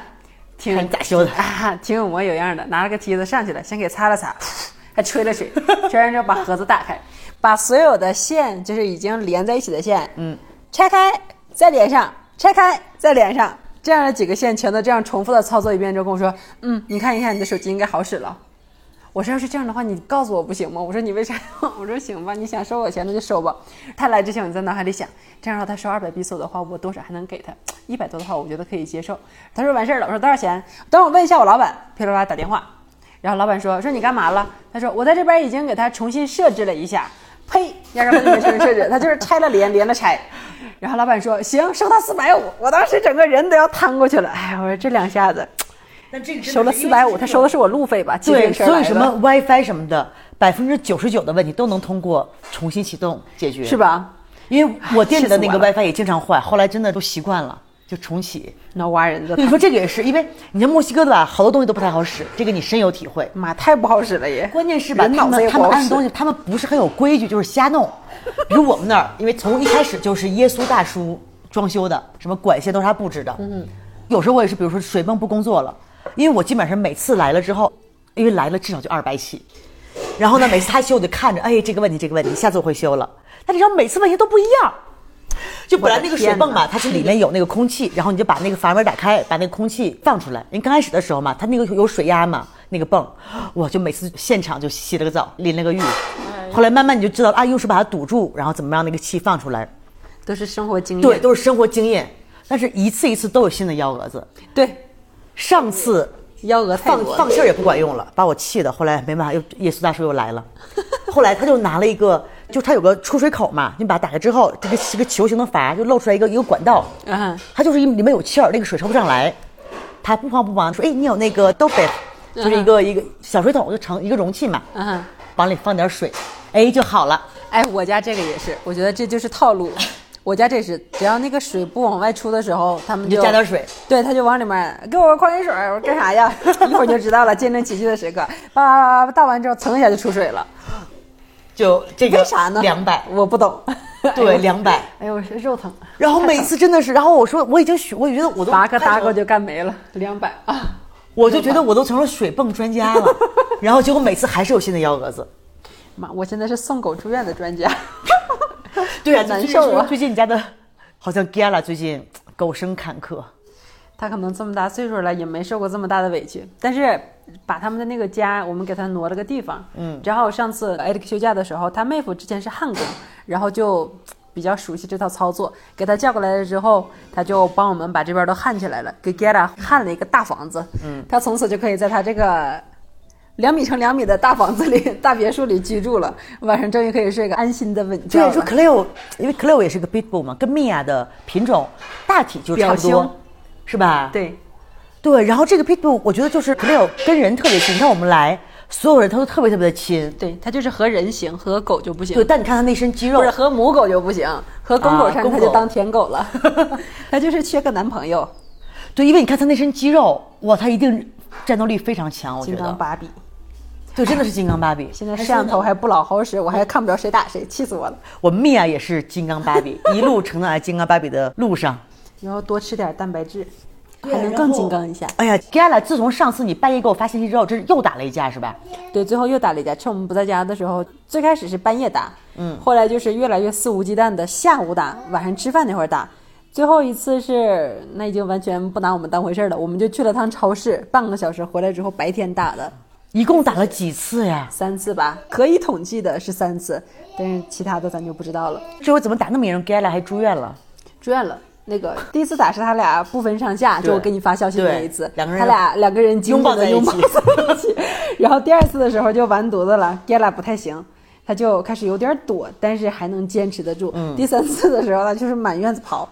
Speaker 2: 挺
Speaker 1: 看咋修的。
Speaker 2: 啊，挺有模有样的，拿了个梯子上去了，先给擦了擦，还吹了吹，吹完之后把盒子打开，把所有的线，就是已经连在一起的线，嗯，拆开再连上，拆开再连上，这样的几个线全都这样重复的操作一遍之后，跟我说，嗯，你看一下你的手机应该好使了。我说要是这样的话，你告诉我不行吗？我说你为啥？我说行吧，你想收我钱那就收吧。他来之前我在脑海里想，这样的话他收二百比索的话，我多少还能给他？一百多的话，我觉得可以接受。他说完事儿了，我说多少钱？等我问一下我老板。噼里啪啦打电话，然后老板说说你干嘛了？他说我在这边已经给他重新设置了一下。呸，压根儿就没重新设置，他就是拆了连，连了拆。然后老板说行，收他四百五。我当时整个人都要瘫过去了。哎，我说这两下子。
Speaker 1: 但这个
Speaker 2: 收了四百五，他收的是我路费吧？
Speaker 1: 对，
Speaker 2: 所
Speaker 1: 所以什么 WiFi 什么的，百分之九十九的问题都能通过重新启动解决，
Speaker 2: 是？吧？
Speaker 1: 因为我店里的那个 WiFi 也经常坏，后来真的都习惯了，就重启。
Speaker 2: 那挖人的
Speaker 1: 你说这个也是，因为你像墨西哥的吧，好多东西都不太好使，这个你深有体会。
Speaker 2: 妈太不好使了也。
Speaker 1: 关键是吧，他们他们按东西，他们不是很有规矩，就是瞎弄。比如我们那儿，因为从一开始就是耶稣大叔装修的，什么管线都是他布置的。嗯，有时候我也是，比如说水泵不工作了，因为我基本上每次来了之后，因为来了至少就二百起，然后呢，每次他修我就看着，哎，这个问题这个问题，下次我会修了。但你知道每次问题都不一样。就本来那个水泵嘛，它是里面有那个空气，然后你就把那个阀门打开，把那个空气放出来。因为刚开始的时候嘛，它那个有水压嘛，那个泵，我就每次现场就洗了个澡，淋了个浴。后来慢慢你就知道啊，又是把它堵住，然后怎么让那个气放出来。
Speaker 2: 都是生活经验。
Speaker 1: 对，都是生活经验，但是一次一次都有新的幺蛾子。
Speaker 2: 对，
Speaker 1: 上次
Speaker 2: 幺蛾
Speaker 1: 放。放气儿也不管用了，把我气的。后来没办法，又耶稣大叔又来了。后来他就拿了一个，就他有个出水口嘛，你把它打开之后，这个是个球形的阀，就露出来一个一个管道。
Speaker 2: 嗯，
Speaker 1: 它就是一里面有气儿，那个水抽不上来。他不慌不忙说：“哎，你有那个豆北，就是一个一个小水桶，就成一个容器嘛，
Speaker 2: 嗯，
Speaker 1: 往里放点水，哎就好了。
Speaker 2: 哎，我家这个也是，我觉得这就是套路。我家这是，只要那个水不往外出的时候，他们
Speaker 1: 你就加点水，
Speaker 2: 对，他就往里面给我矿泉水，我说干啥呀？一会儿就知道了，见证奇迹的时刻。叭叭叭叭，倒完之后，蹭一下就出水了。
Speaker 1: 就这个
Speaker 2: 为啥呢？
Speaker 1: 两百，
Speaker 2: 我不懂。
Speaker 1: 对，两百。
Speaker 2: 哎呦，我是肉疼。
Speaker 1: 然后每次真的是，然后我说我已经学，我觉得我都
Speaker 2: 八个大个就干没了，两百啊！
Speaker 1: 我就觉得我都成了水泵专家了。然后结果每次还是有新的幺蛾子。
Speaker 2: 妈，我现在是送狗住院的专家。
Speaker 1: 对啊，
Speaker 2: 难受啊
Speaker 1: 最近你家的，好像 Gala 最近狗生坎坷。
Speaker 2: 他可能这么大岁数了，也没受过这么大的委屈。但是把他们的那个家，我们给他挪了个地方。嗯，然后上次艾利克休假的时候，他妹夫之前是焊工，然后就比较熟悉这套操作。给他叫过来了之后，他就帮我们把这边都焊起来了，给 Gera 焊了一个大房子。嗯，他从此就可以在他这个两米乘两米的大房子里、大别墅里居住了。晚上终于可以睡个安心的稳觉
Speaker 1: 对，说 Cleo，因为 Cleo 也是个 Pitbull 嘛，跟 Mia 的品种大体就差不多，是吧？
Speaker 2: 对，
Speaker 1: 对，然后这个 Pitbull 我觉得就是 Cleo 跟人特别亲，你看我们来，所有人他都特别特别的亲。
Speaker 2: 对，他就是和人行，和狗就不行。
Speaker 1: 对，但你看他那身肌肉
Speaker 2: 不是，和母狗就不行，和公狗上
Speaker 1: 啊公狗
Speaker 2: 它就当舔狗了，他就是缺个男朋友。
Speaker 1: 对，因为你看他那身肌肉，哇，他一定战斗力非常强，我觉得。
Speaker 2: 金刚芭比，
Speaker 1: 对，真的是金刚芭比。
Speaker 2: 现在摄像头还不老好使，我还看不着谁打谁，气死我了。
Speaker 1: 我们 Mia 也是金刚芭比，一路成长在金刚芭比的路上。
Speaker 2: 你要多吃点蛋白质，还能更金刚一下。
Speaker 1: 哎呀，Gala，自从上次你半夜给我发信息之后，这是又打了一架是吧？
Speaker 2: 对，最后又打了一架，趁我们不在家的时候，最开始是半夜打，嗯，后来就是越来越肆无忌惮的下午打，晚上吃饭那会儿打。最后一次是那已经完全不拿我们当回事儿了，我们就去了趟超市，半个小时回来之后白天打的。
Speaker 1: 一共打了几次呀？
Speaker 2: 三次吧，可以统计的是三次，但是其他的咱就不知道了。
Speaker 1: 这回怎么打那么严重？Gala 还住院了。
Speaker 2: 住院了。那个第一次打是他俩不分上下，就我给你发消息那一次，
Speaker 1: 两个人
Speaker 2: 他俩两个人紧紧地
Speaker 1: 拥抱在一起。
Speaker 2: 然后第二次的时候就完犊子了，Gala 不太行，他就开始有点躲，但是还能坚持得住。
Speaker 1: 嗯
Speaker 2: 第三次的时候，他就是满院子跑，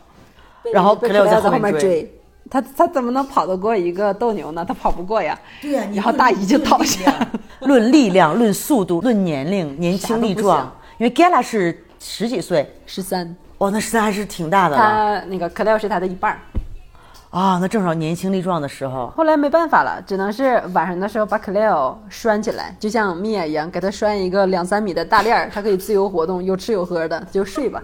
Speaker 1: 然后
Speaker 2: 被
Speaker 1: Cleo 在
Speaker 2: 在
Speaker 1: 后面追。
Speaker 2: 他他怎么能跑得过一个斗牛呢？他跑不过呀。
Speaker 1: 对呀你
Speaker 2: 然后大姨就倒下。
Speaker 1: 论力量、论速度、论年龄，年轻力壮。因为 Gala 是十几岁，
Speaker 2: 十三，
Speaker 1: 哦，那十三还是挺大的了。
Speaker 2: 他那个 Cleo 是他的一半儿。
Speaker 1: 啊，那正好年轻力壮的时候。
Speaker 2: 后来没办法了，只能是晚上的时候把 Cleo 拴起来，就像米娅一样，给他拴一个两三米的大链儿，他可以自由活动，有吃有喝的，就睡吧。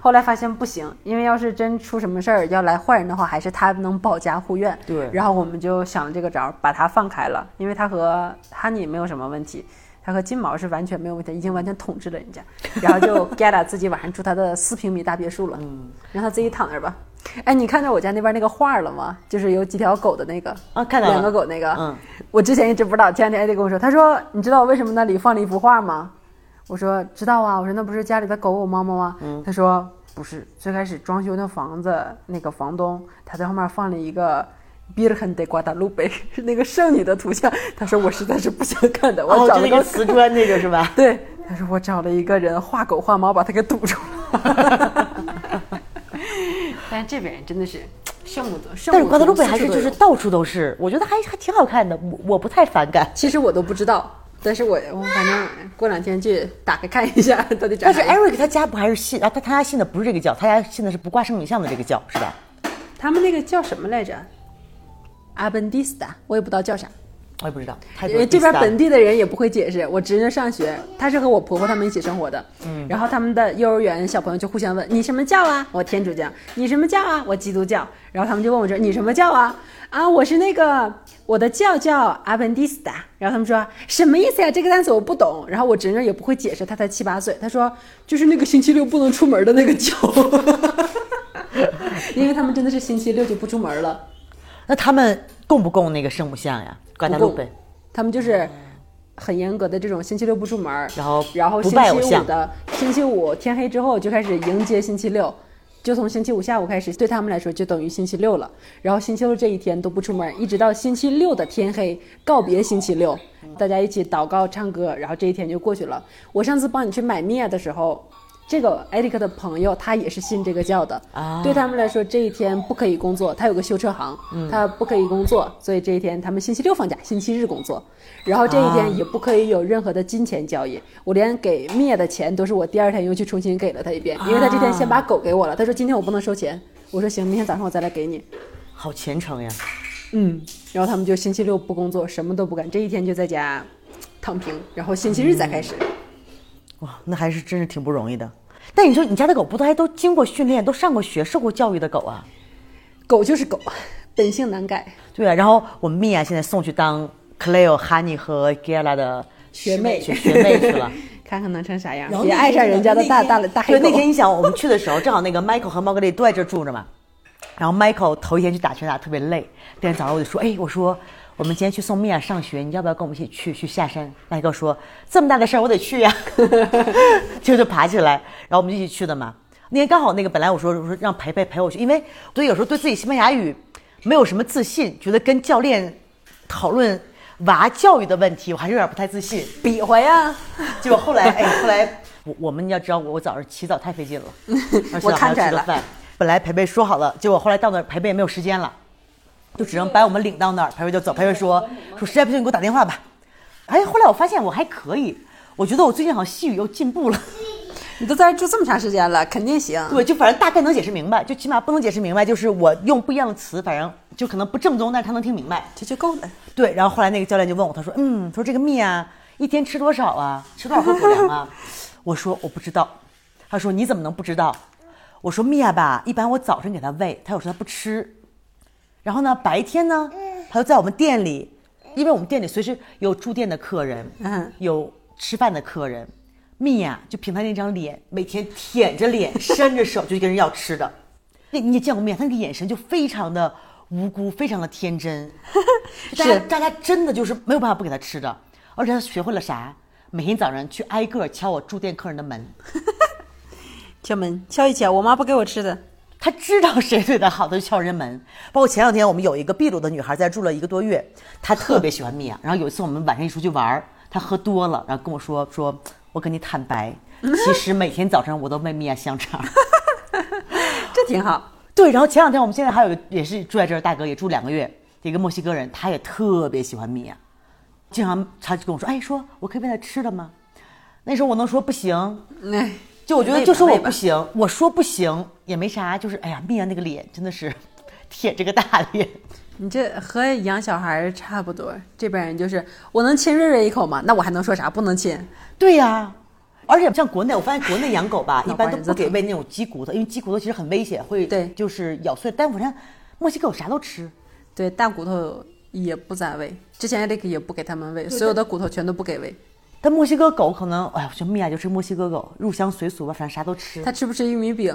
Speaker 2: 后来发现不行，因为要是真出什么事儿要来坏人的话，还是他能保家护院。
Speaker 1: 对
Speaker 2: 然后我们就想了这个招儿，把他放开了，因为他和 Honey 没有什么问题，他和金毛是完全没有问题，已经完全统治了人家。然后就 Gala 自己晚上住他的四平米大别墅了，嗯，让他自己躺那儿吧。哎，你看到我家那边那个画儿了吗？就是有几条狗的那个
Speaker 1: 啊看到
Speaker 2: 两个狗那个，
Speaker 1: 嗯，
Speaker 2: 我之前一直不知道，前两天艾迪跟我说，他说你知道我为什么那里放了一幅画吗？我说知道啊，我说那不是家里的狗狗猫猫吗？他说不是，最开始装修那房子那个房东他在后面放了一个。Virgen de Guadalupe 是那个圣女的图像，他说我实在是不想看的，我
Speaker 1: 哦，
Speaker 2: 找了个
Speaker 1: 就那个瓷砖那个是吧？
Speaker 2: 对，他说我找了一个人画狗画猫，把它给堵住了。但是这边人真的是圣母的，圣母
Speaker 1: 但是瓜达卢佩还是就是到处都是，我觉得还还挺好看的，我我不太反感。
Speaker 2: 其实我都不知道，但是我我反正过两天去打开看一下 到底长
Speaker 1: 但是。Eric 他家不还是信啊？他他家信的不是这个教，他家信的是不挂圣母像的这个教，是吧？
Speaker 2: 他们那个叫什么来着？阿本迪斯塔，我也不知道叫啥。
Speaker 1: 我也不知道，
Speaker 2: 因为这边本地的人也不会解释。我侄女上学，她是和我婆婆他们一起生活的，嗯，然后他们的幼儿园小朋友就互相问你什么教啊？我天主教。你什么教啊？我基督教。然后他们就问我说你什么教啊？啊，我是那个我的教叫阿本迪斯达。然后他们说什么意思呀？这个单词我不懂。然后我侄女也不会解释，她才七八岁。她说就是那个星期六不能出门的那个教，因为他们真的是星期六就不出门了。
Speaker 1: 那他们供不供那个圣母像呀？瓜达卢
Speaker 2: 不
Speaker 1: 佩，
Speaker 2: 他们就是很严格的这种星期六不出门儿，
Speaker 1: 然后
Speaker 2: 然后星期五的星期五天黑之后就开始迎接星期六，就从星期五下午开始，对他们来说就等于星期六了。然后星期六这一天都不出门，一直到星期六的天黑告别星期六，大家一起祷告唱歌，然后这一天就过去了。我上次帮你去买面的时候。这个艾利克的朋友，他也是信这个教的。
Speaker 1: 啊
Speaker 2: 对他们来说，这一天不可以工作。他有个修车行，他不可以工作，所以这一天他们星期六放假，星期日工作。然后这一天也不可以有任何的金钱交易。我连给灭的钱都是我第二天又去重新给了他一遍，因为他这天先把狗给我了。他说今天我不能收钱。我说行，明天早上我再来给你。
Speaker 1: 好虔诚呀！
Speaker 2: 嗯，然后他们就星期六不工作，什么都不干，这一天就在家躺平，然后星期日再开始。
Speaker 1: 哇，那还是真是挺不容易的。但你说你家的狗不都还都经过训练、都上过学、受过教育的狗啊？
Speaker 2: 狗就是狗，本性难改。
Speaker 1: 对啊，然后我们米娅现在送去当 Cleo、Honey 和 Gala 的
Speaker 2: 学妹
Speaker 1: 学学妹去了。
Speaker 2: 看看能成啥样也爱上人家的大大大黑狗。
Speaker 1: 对，那天你想，我们去的时候，正好那个 Michael 和猫格丽都在这住着嘛。然后 Michael 头一天去打拳打特别累，第二天早上我就说，哎，我说我们今天去送米娅上学，你要不要跟我们一起去去下山？Michael 说这么大的事儿我得去呀，就就爬起来，然后我们就一起去的嘛。那天刚好那个本来我说我说让培培陪我去，因为所以有时候对自己西班牙语没有什么自信，觉得跟教练讨论娃教育的问题，我还是有点不太自信。
Speaker 2: 比划呀，
Speaker 1: 结果后来，哎，后来我我们要知道，我我早上起早太费劲了，而且
Speaker 2: 我
Speaker 1: 还要
Speaker 2: 看出来了
Speaker 1: 吃个饭。本来培培说好了，结果后来到那儿培培也没有时间了，就只能把我们领到那儿。培培就走，培培说说实在不行你给我打电话吧。哎，后来我发现我还可以，我觉得我最近好像西语又进步了。
Speaker 2: 你都在这住这么长时间了，肯定行。
Speaker 1: 对，就反正大概能解释明白，就起码不能解释明白，就是我用不一样的词，反正就可能不正宗，但是他能听明白。
Speaker 2: 这就够了。
Speaker 1: 对，然后后来那个教练就问我，他说：“嗯，他说这个蜜啊，一天吃多少啊？吃多少颗狗粮啊？” 我说：“我不知道。”他说：“你怎么能不知道？”我说：“蜜啊吧，一般我早晨给他喂，他有时候他不吃。然后呢，白天呢，他就在我们店里，因为我们店里随时有住店的客人，
Speaker 2: 嗯
Speaker 1: 有吃饭的客人，蜜娅就凭他那张脸，每天舔着脸，伸着手就去跟人要吃的。那 你也见过面，他，那个眼神就非常的无辜，非常的天真。大家
Speaker 2: 是
Speaker 1: 大家真的就是没有办法不给他吃的，而且他学会了啥？每天早上去挨个敲我住店客人的门，
Speaker 2: 敲门敲一敲，我妈不给我吃的。
Speaker 1: 他知道谁对他好，他就敲人门。包括前两天我们有一个秘鲁的女孩在住了一个多月，她特别喜欢米娅。然后有一次我们晚上一出去玩儿，她喝多了，然后跟我说说，我跟你坦白，其实每天早上我都喂米娅香肠。
Speaker 2: 这挺好。
Speaker 1: 对，然后前两天我们现在还有也是住在这儿，大哥也住两个月，一个墨西哥人，他也特别喜欢米娅，经常他就跟我说，哎，说我可以喂他吃的吗？那时候我能说不行，
Speaker 2: 哎，
Speaker 1: 就我觉得就说我不行，我说不行也没啥，就是哎呀，蜜娅那个脸真的是铁这个大脸。
Speaker 2: 你这和养小孩差不多，这边人就是我能亲瑞瑞一口吗？那我还能说啥？不能亲。
Speaker 1: 对呀、而且像国内，我发现国内养狗吧，一般都不给喂那种鸡骨头，因为鸡骨头其实很危险，会
Speaker 2: 对
Speaker 1: 就是咬碎。但我看墨西哥狗啥都吃，
Speaker 2: 对，大骨头也不咋喂，之前这个也不给他们喂，所有的骨头全都不给喂。
Speaker 1: 但墨西哥狗可能，哎呀，我觉得米娅就是墨西哥狗，入乡随俗吧，反正啥都吃。
Speaker 2: 它吃不吃玉米饼？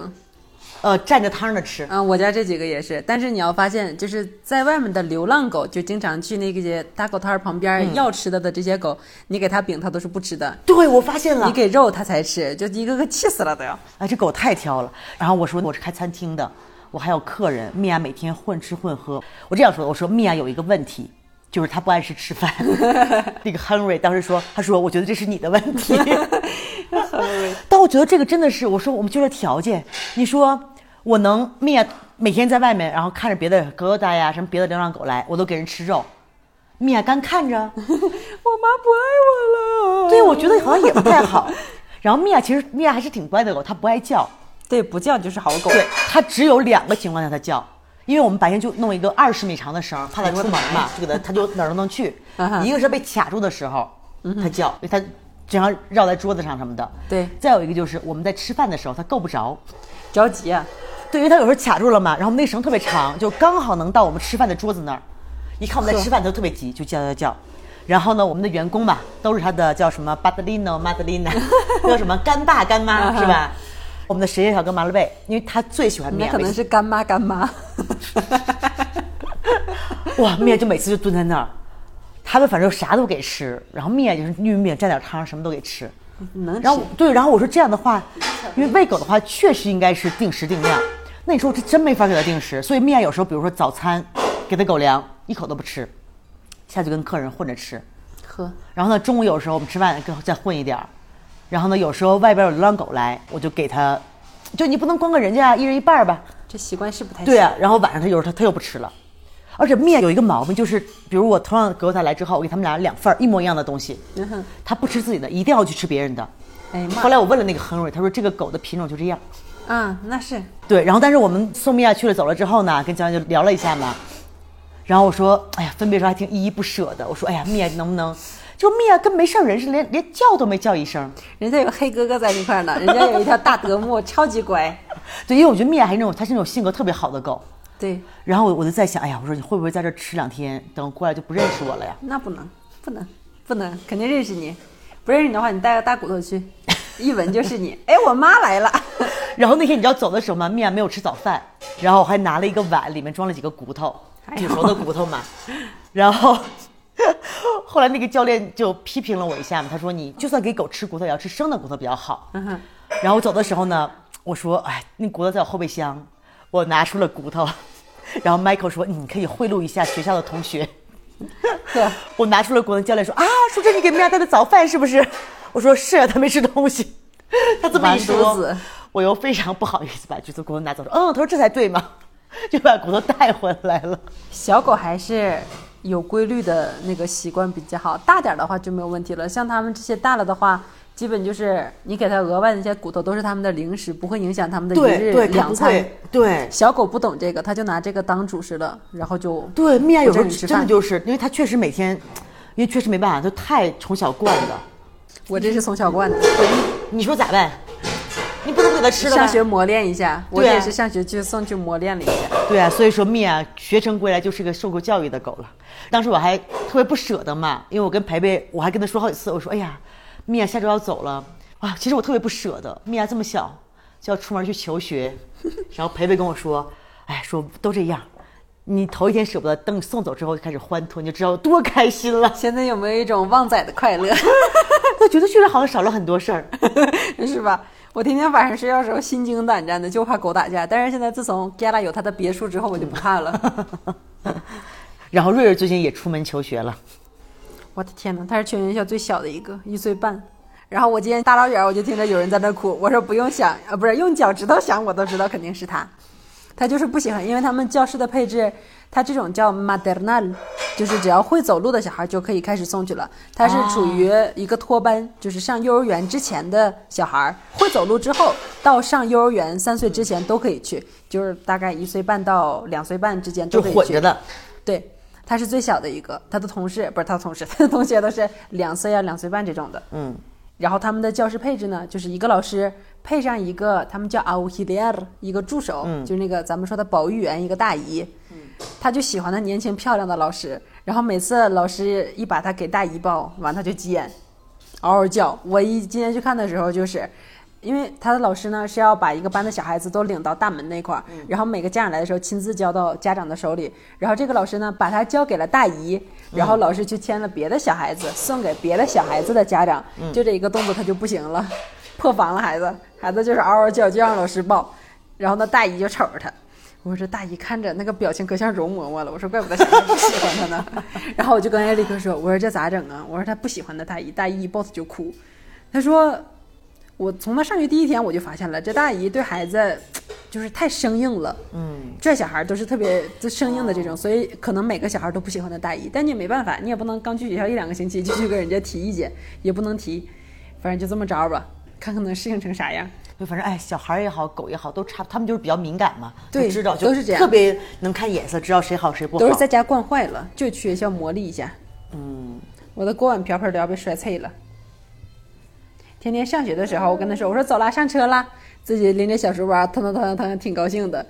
Speaker 1: 呃，蘸着汤的吃。
Speaker 2: 嗯，我家这几个也是，但是你要发现，就是在外面的流浪狗，就经常去那个些大狗摊儿旁边儿要吃的的这些狗，你给它饼它都是不吃的，
Speaker 1: 对，我发现了
Speaker 2: 你，给肉它才吃，就一个个气死了都要。
Speaker 1: 哎，这狗太挑了。然后我说我是开餐厅的，我还有客人，米娅每天混吃混喝。我这样说的，我说米娅有一个问题，就是他不按时吃饭。那个 Henry 当时说，他说我觉得这是你的问题。但我觉得这个真的是，我说我们就这条件，你说我能米娅每天在外面，然后看着别的狗狗带呀，什么别的流浪狗来，我都给人吃肉，米娅干看着。
Speaker 2: 我妈不爱我了。
Speaker 1: 对，我觉得好像也不太好。然后米娅其实米娅还是挺乖的狗，它不爱叫。
Speaker 2: 对，不叫就是好狗。
Speaker 1: 对，它只有两个情况下它叫，因为我们白天就弄一个二十米长的绳，怕它出门嘛，就给它它就哪儿都能去。一个是被卡住的时候，它叫，因为它经常绕在桌子上什么的。
Speaker 2: 对
Speaker 1: 再有一个就是我们在吃饭的时候，它够不着。
Speaker 2: 着急啊。
Speaker 1: 对，因为它有时候卡住了嘛，然后那绳特别长，就刚好能到我们吃饭的桌子那儿。一看我们在吃饭，它就特别急，就叫叫叫。然后呢，我们的员工吧，都是他的叫什么巴德利诺、马德丽娜，叫什么干爸干妈是吧？我们的实验小哥麻辣贝，因为他最喜欢面，
Speaker 2: 可能是干妈干妈。
Speaker 1: 哇，面就每次就蹲在那儿，他们反正啥都给吃，然后面就是玉米面蘸点汤，什么都给吃。
Speaker 2: 能吃
Speaker 1: 然后对，然后我说这样的话，因为喂狗的话确实应该是定时定量，那你说这真没法给它定时，所以面有时候比如说早餐给它狗粮一口都不吃，下去跟客人混着吃，
Speaker 2: 喝。
Speaker 1: 然后呢中午有时候我们吃饭跟再混一点儿，然后呢有时候外边有流浪狗来，我就给它，就你不能光给人家一人一半儿吧，
Speaker 2: 这习惯是不太行
Speaker 1: 对啊，然后晚上它有时候它它又不吃了，而且面有一个毛病就是，比如我同样的狗仔来之后，我给他们俩两份儿一模一样的东西，它不吃自己的，一定要去吃别人的。
Speaker 2: 哎妈
Speaker 1: 后来我问了那个亨瑞，他说这个狗的品种就这样。
Speaker 2: 啊，那是
Speaker 1: 对，然后但是我们送米娅去了走了之后呢，跟教练就聊了一下嘛，然后我说，哎呀，分别时候还挺依依不舍的。我说，哎呀，米娅能不能？就米娅跟没事儿人似的，连连叫都没叫一声。
Speaker 2: 人家有黑哥哥在那块呢，人家有一条大德牧，超级乖。
Speaker 1: 对，因为我觉得米娅还是那种，它是那种性格特别好的狗。
Speaker 2: 对，
Speaker 1: 然后我我就在想，哎呀，我说你会不会在这吃两天，等我过来就不认识我了呀？
Speaker 2: 那不能，不能，不能，肯定认识你。不认识你的话，你带个大骨头去，一闻就是你。哎，我妈来了。
Speaker 1: 然后那天你知道走的时候吗？米娅没有吃早饭，然后我还拿了一个碗，里面装了几个骨头，煮熟的骨头嘛。然后 后来那个教练就批评了我一下嘛，他说你就算给狗吃骨头，也要吃生的骨头比较好。
Speaker 2: 嗯，
Speaker 1: 然后我走的时候呢，我说哎，那骨头在我后备箱，我拿出了骨头。然后 Michael 说你可以贿赂一下学校的同学。
Speaker 2: 对，
Speaker 1: 我拿出了骨头，教练说啊，说这你给米娅带的早饭是不是？我说是啊，他没吃东西。他这么一说
Speaker 2: 子，
Speaker 1: 我又非常不好意思把橘子骨头拿走说。嗯，他说这才对嘛，就把骨头带回来了。
Speaker 2: 小狗还是有规律的那个习惯比较好，大点儿的话就没有问题了。像他们这些大了的话，基本就是你给它额外的那些骨头都是他们的零食，不会影响他们的一日两餐。
Speaker 1: 对
Speaker 2: 小狗不懂这个，它就拿这个当主食了，然后就
Speaker 1: 对，米娅有时候真的就是，因为它确实每天，因为确实没办法，就太从小惯的。
Speaker 2: 我这是从小惯的，
Speaker 1: 你说咋办？你不能给他吃了吧
Speaker 2: 上学磨练一下。我也是上学去送去磨练了一下。
Speaker 1: 对啊，所以说蜜啊学成归来就是个受过教育的狗了。当时我还特别不舍得嘛，因为我跟培培，我还跟他说好几次，我说哎呀，米娅下周要走了啊，其实我特别不舍得，米娅这么小就要出门去求学，然后培培跟我说，哎，说都这样，你头一天舍不得，等你送走之后就开始欢脱，你就知道多开心了。
Speaker 2: 现在有没有一种旺仔的快乐？
Speaker 1: 他觉得确实好像少了很多事儿。
Speaker 2: 是吧？我天天晚上睡觉的时候心惊胆战的，就怕狗打架。但是现在自从 Gala 有他的别墅之后，我就不怕了。
Speaker 1: 然后瑞瑞最近也出门求学了，
Speaker 2: 我的天哪，他是全学校最小的一个，一岁半。然后我今天大老远我就听着有人在那哭，我说不用想，啊，不是用脚趾头想，我都知道肯定是他。他就是不喜欢，因为他们教室的配置，他这种叫 maternal，就是只要会走路的小孩就可以开始送去了。他是处于一个托班，就是上幼儿园之前的小孩会走路之后，到上幼儿园三岁之前都可以去，就是大概一岁半到两岁半之间都可以去。
Speaker 1: 混着的。
Speaker 2: 对，他是最小的一个，他的同事不是他的同事，他的同学都是两岁啊、两岁半这种的。
Speaker 1: 嗯。
Speaker 2: 然后他们的教室配置呢，就是一个老师配上一个他们叫 auxiliar 一个助手，就是那个咱们说的保育员一个大姨，嗯他就喜欢那年轻漂亮的老师。然后每次老师一把他给大姨抱完，他就急眼，嗷嗷叫。我一今天去看的时候，就是因为他的老师呢是要把一个班的小孩子都领到大门那块儿，然后每个家长来的时候亲自交到家长的手里。然后这个老师呢把他交给了大姨。然后老师去牵了别的小孩子，送给别的小孩子的家长，就这一个动作他就不行了，破防了孩子，孩子就是嗷嗷叫，就让老师抱，然后那大姨就瞅着他，我说这大姨看着那个表情可像容嬷嬷了，我说怪不得小孩不喜欢他呢，然后我就跟艾利克说，我说这咋整啊？我说他不喜欢的大姨，大姨一抱他就哭，他说。我从他上学第一天我就发现了，这大姨对孩子就是太生硬了。嗯，这小孩都是特别就生硬的这种，所以可能每个小孩都不喜欢他大姨。但你也没办法，你也不能刚去学校一两个星期就去跟人家提意见，也不能提，反正就这么着吧，看看能适应成啥样。
Speaker 1: 就反正哎，小孩也好，狗也好，都差，他们就是比较敏感嘛，
Speaker 2: 对，
Speaker 1: 知道
Speaker 2: 都是这样，
Speaker 1: 特别能看眼色，知道谁好谁不好。
Speaker 2: 都是在家惯坏了，就去学校磨砺一下。
Speaker 1: 嗯，
Speaker 2: 我的锅碗瓢盆都要被摔碎了。天天上学的时候，我跟他说：“我说走啦，上车啦。”自己拎着小书包，腾腾腾腾，挺高兴的。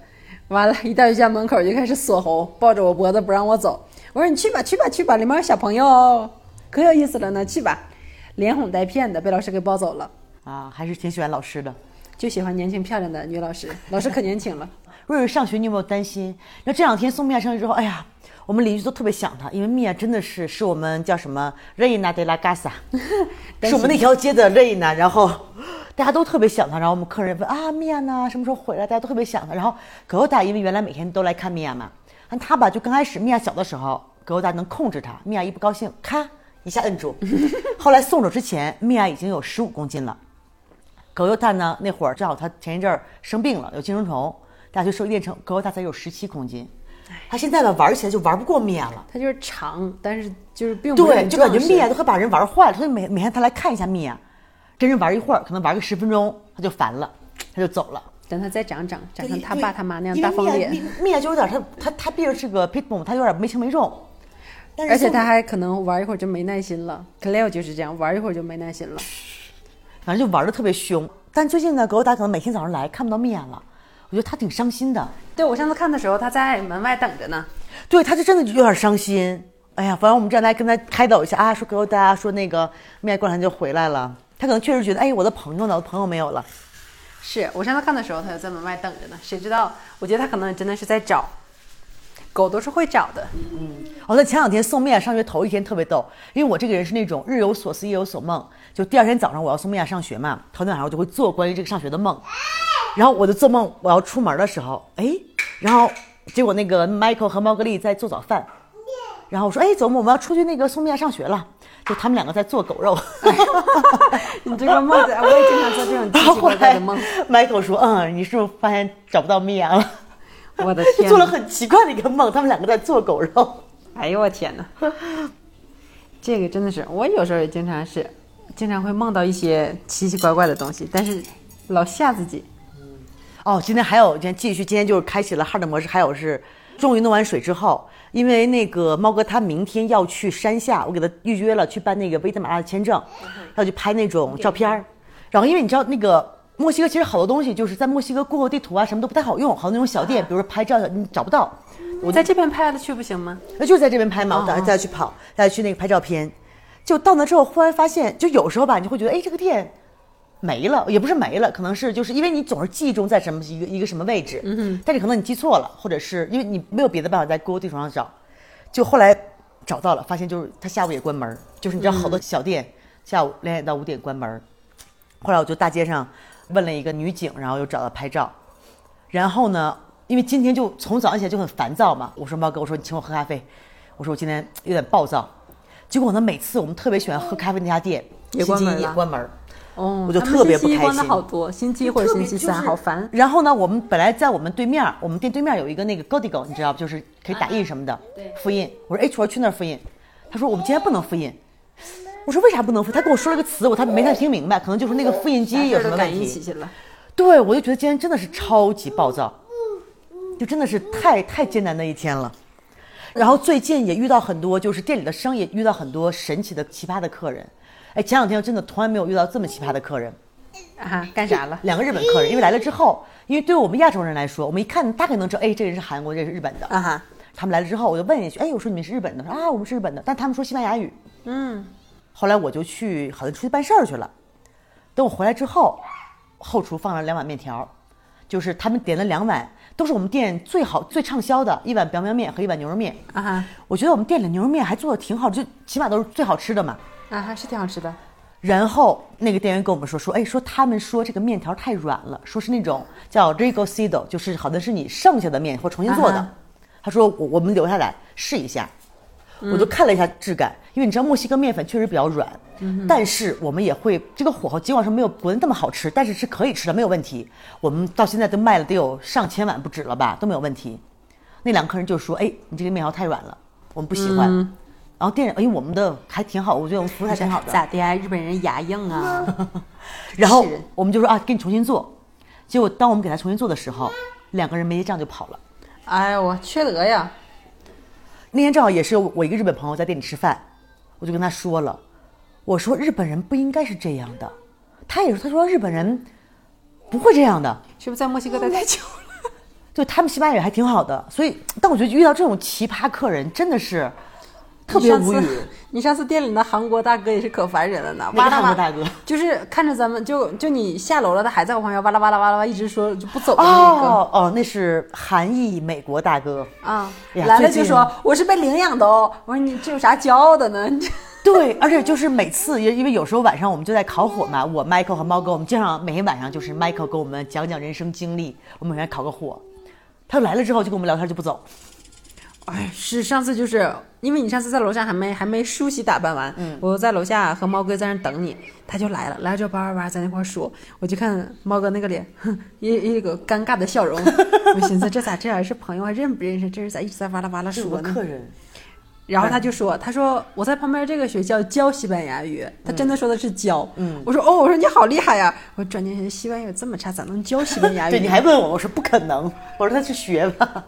Speaker 2: 完了，一到学校门口就开始锁喉，抱着我脖子不让我走。我说：“你去吧，去吧，去吧，里面有小朋友，可有意思了呢，去吧。”连哄带骗的被老师给抱走了。
Speaker 1: 啊，还是挺喜欢老师的，
Speaker 2: 就喜欢年轻漂亮的女老师。老师可年轻了。
Speaker 1: 瑞瑞上学，你有没有担心？那这两天送米娅上去之后，哎呀。我们邻居都特别想他，因为米娅真的是是我们叫什么 Reina de la Casa，是我们那条街的 Reina，然后大家都特别想他。然后我们客人问啊，米娅呢？什么时候回来？大家都特别想他。然后格欧达因为原来每天都来看米娅嘛，但他吧就刚开始米娅小的时候，格欧达能控制他，米娅一不高兴，咔一下摁住。后来送走之前，米娅已经有十五公斤了。格欧达呢那会儿正好他前一阵儿生病了，有寄生虫，大家就收练成格欧达才有十七公斤。他现在呢玩起来就玩不过米娅了，
Speaker 2: 他就是长，但是就是并不
Speaker 1: 对，就感觉米娅都快把人玩坏了。所以每每天他来看一下米娅，跟人玩一会儿，可能玩个十分钟，他就烦了，他就走了。
Speaker 2: 等他再长长，长成他爸他妈那样大方脸。
Speaker 1: 米娅就有点他他他毕竟是个 pitbull，他有点没轻没重，
Speaker 2: 而且他还可能玩一会儿就没耐心了。Claire 就是这样，玩一会儿就没耐心了，
Speaker 1: 反正就玩的特别凶。但最近呢，狗达可能每天早上来看不到米娅了。我觉得他挺伤心的。
Speaker 2: 对我上次看的时候，他在门外等着呢。
Speaker 1: 对，他就真的有点伤心。哎呀，反正我们这样来跟他开导一下啊，说给大家说那个面过两天就回来了。他可能确实觉得，哎，我的朋友呢？我的朋友没有了。
Speaker 2: 是我上次看的时候，他就在门外等着呢。谁知道？我觉得他可能真的是在找。狗都是会找的。
Speaker 1: 嗯。哦，那前两天送米娅上学头一天特别逗，因为我这个人是那种日有所思夜有所梦。就第二天早上我要送米娅上学嘛，头天晚上我就会做关于这个上学的梦。然后我就做梦，我要出门的时候，哎，然后结果那个 Michael 和猫格丽在做早饭，然后我说，哎，走，我们要出去那个送米娅上学了，就他们两个在做狗肉。
Speaker 2: 你这个梦，我也经常做这种奇奇怪怪的梦。
Speaker 1: Michael 说，嗯，你是不是发现找不到米娅了？
Speaker 2: 我的天，
Speaker 1: 做了很奇怪的一个梦，他们两个在做狗肉。
Speaker 2: 哎呦我天哪，这个真的是，我有时候也经常是，经常会梦到一些奇奇怪怪的东西，但是老吓自己。
Speaker 1: 哦，今天还有，今天继续，今天就是开启了 hard 模式。还有是，终于弄完水之后，因为那个猫哥他明天要去山下，我给他预约了去办那个危地马拉的签证，要去拍那种照片儿。然后因为你知道那个墨西哥其实好多东西就是在墨西哥 Google 地图啊什么都不太好用，好多那种小店，比如说拍照你找不到。
Speaker 2: 我在这边拍的去不行吗？
Speaker 1: 那就是在这边拍嘛，我等下再去跑，再去那个拍照片。就到那之后，忽然发现，就有时候吧，你会觉得，哎，这个店。没了，也不是没了，可能是就是因为你总是记忆中在什么一个一个什么位置，嗯但是可能你记错了，或者是因为你没有别的办法在 Google 地图上找，就后来找到了，发现就是他下午也关门，就是你知道好多小店下午两点到五点关门，后来我就大街上问了一个女警，然后又找到拍照，然后呢，因为今天就从早上起来就很烦躁嘛，我说猫哥，我说你请我喝咖啡，我说我今天有点暴躁，结果呢，每次我们特别喜欢喝咖啡那家店，
Speaker 2: 也关门
Speaker 1: 也关门。
Speaker 2: 哦，
Speaker 1: 我就特别不开
Speaker 2: 星期关的
Speaker 1: 心。
Speaker 2: 好多，星期一或者星期三，好烦。
Speaker 1: 然后呢，我们本来在我们对面，我们店对面有一个那个 Godigo，你知道不？就是可以打印什么的，
Speaker 2: 对
Speaker 1: 复印。我说哎，我说去那儿复印。他说我们今天不能复印。我说为啥不能复？他跟我说了个词，我他没太听明白，可能就是那个复印机有什么问题。对，我就觉得今天真的是超级暴躁，就真的是太太艰难的一天了。然后最近也遇到很多，就是店里的生意遇到很多神奇的奇葩的客人。哎，前两天真的从来没有遇到这么奇葩的客人。
Speaker 2: 啊哈，干啥了？
Speaker 1: 两个日本客人，因为来了之后，因为对于我们亚洲人来说，我们一看大概能知道，哎，这个人是韩国，这个是日本的。
Speaker 2: 啊哈，
Speaker 1: 他们来了之后，我就问一句，哎，我说你们是日本的？他说啊，我们是日本的，但他们说西班牙语。
Speaker 2: 嗯，
Speaker 1: 后来我就去，好像出去办事儿去了。等我回来之后，后厨放了两碗面条，就是他们点了两碗，都是我们店最好最畅销的一碗 biang biang 面和一碗牛肉面。
Speaker 2: 啊哈，
Speaker 1: 我觉得我们店里牛肉面还做的挺好，就起码都是最好吃的嘛。
Speaker 2: 啊哈，是挺好吃的。
Speaker 1: 然后那个店员跟我们说说，哎，说他们说这个面条太软了，说是那种叫 rigocido，就是好像是你剩下的面或重新做的。他说我我们留下来试一下，我就看了一下质感，因为你知道墨西哥面粉确实比较软，但是我们也会这个火候尽管说没有国内那么好吃，但是是可以吃的，没有问题。我们到现在都卖了得有上千碗不止了吧，都没有问题。那两个客人就说，哎，你这个面条太软了，我们不喜欢。然后店人，哎，我们的还挺好，我觉得我们服务还挺好的。
Speaker 2: 咋的呀？日本人牙硬啊。
Speaker 1: 然后我们就说啊，给你重新做。结果当我们给他重新做的时候，两个人没结账就跑了。
Speaker 2: 哎呦我缺德呀！
Speaker 1: 那天正好也是我一个日本朋友在店里吃饭，我就跟他说了，我说日本人不应该是这样的。他也说，他说日本人不会这样的，
Speaker 2: 是不是在墨西哥待太久了？
Speaker 1: 对他们西班牙语还挺好的。所以，但我觉得遇到这种奇葩客人真的是特别无语。
Speaker 2: 你上次店里的韩国大哥也是可烦人了呢，哇啦哇
Speaker 1: 啦大哥
Speaker 2: 就是看着咱们就就你下楼了，他还在我旁边哇啦哇啦哇啦哇一直说就不走的那个。
Speaker 1: 哦哦，那是韩裔美国大哥。
Speaker 2: 啊，来了就说我是被领养的哦。我说你这有啥骄傲的呢？
Speaker 1: 对，而且就是每次，因因为有时候晚上我们就在烤火嘛，我 Michael 和猫哥，我们经常每天晚上就是 Michael 给我们讲讲人生经历，我们每天烤个火。他来了之后就跟我们聊天就不走，
Speaker 2: 哎，是上次就是因为你上次在楼下还没还没梳洗打扮完，嗯，我在楼下和猫哥在那等你，他就来了，来了之后叭叭叭在那块儿说，我就看猫哥那个脸，哼，一一个尴尬的笑容，我寻思这咋这样是朋友还认不认识？这是咋一直在哇啦哇啦说呢？
Speaker 1: 客人。
Speaker 2: 然后他就说：“他说我在旁边这个学校教西班牙语，他真的说的是教。嗯，我说哦，我说你好厉害呀！我转念想西班牙语这么差，咋能教西班牙语？
Speaker 1: 对，你还问我，我说不可能，我说他去学吧，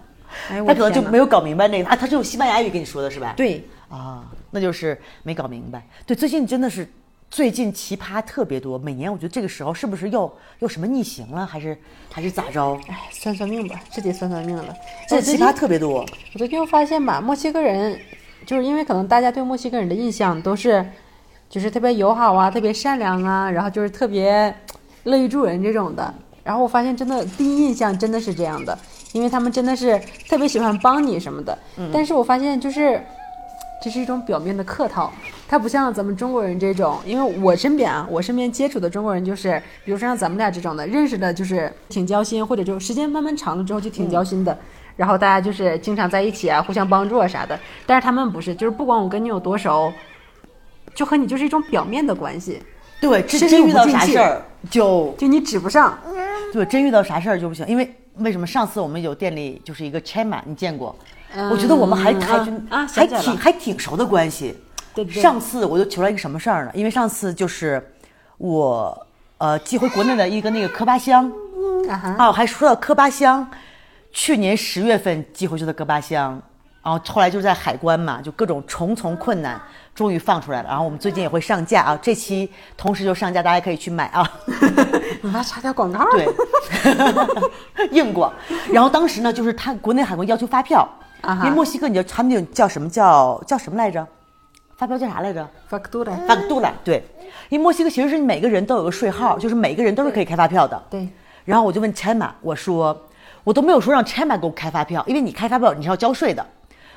Speaker 2: 哎，
Speaker 1: 他可能就没有搞明白那个啊，他是用西班牙语跟你说的是吧？
Speaker 2: 对，
Speaker 1: 啊，那就是没搞明白。对，最近真的是最近奇葩特别多，每年我觉得这个时候是不是又又什么逆行了，还是还是咋着？
Speaker 2: 哎，算算命吧，是得算算命了。
Speaker 1: 这奇葩特别多。
Speaker 2: 我最近又发现吧，墨西哥人就是因为可能大家对墨西哥人的印象都是，就是特别友好啊，特别善良啊，然后就是特别乐于助人这种的。然后我发现真的第一印象真的是这样的，因为他们真的是特别喜欢帮你什么的。但是我发现就是。这是一种表面的客套，它不像咱们中国人这种，因为我身边啊，我身边接触的中国人就是，比如说像咱们俩这种的，认识的就是挺交心，或者就时间慢慢长了之后就挺交心的，然后大家就是经常在一起啊，互相帮助啊啥的。但是他们不是，就是不管我跟你有多熟，就和你就是一种表面的关系，
Speaker 1: 对，真真遇到啥事儿就
Speaker 2: 就你指不上。
Speaker 1: 对，真遇到啥事儿就不行，因为为什么上次我们有店里就是一个 Chema，你见过？我觉得我们还
Speaker 2: 嗯
Speaker 1: 还
Speaker 2: 啊啊
Speaker 1: 还挺还挺熟的关系。
Speaker 2: 对对
Speaker 1: 上次我就求了一个什么事儿呢？因为上次就是我呃寄回国内的一个那个科巴香，
Speaker 2: 啊哈，
Speaker 1: 啊，还说到科巴香，去年十月份寄回去的科巴香，然后后来就在海关嘛，就各种重重困难，终于放出来了。然后我们最近也会上架啊，这期同时就上架，大家可以去买啊。
Speaker 2: 你妈插条广告。
Speaker 1: 对，硬广。然后当时呢，就是他国内海关要求发票，
Speaker 2: 啊
Speaker 1: 因为墨西哥你知道他们那种叫什么叫叫什么来着？发票叫啥来着？？factura，factura，。对，因为墨西哥其实是每个人都有个税号，就是每个人都是可以开发票的。
Speaker 2: 对。
Speaker 1: 然后我就问 Chema，我说我都没有说让 Chema 给我开发票，因为你开发票你是要交税的。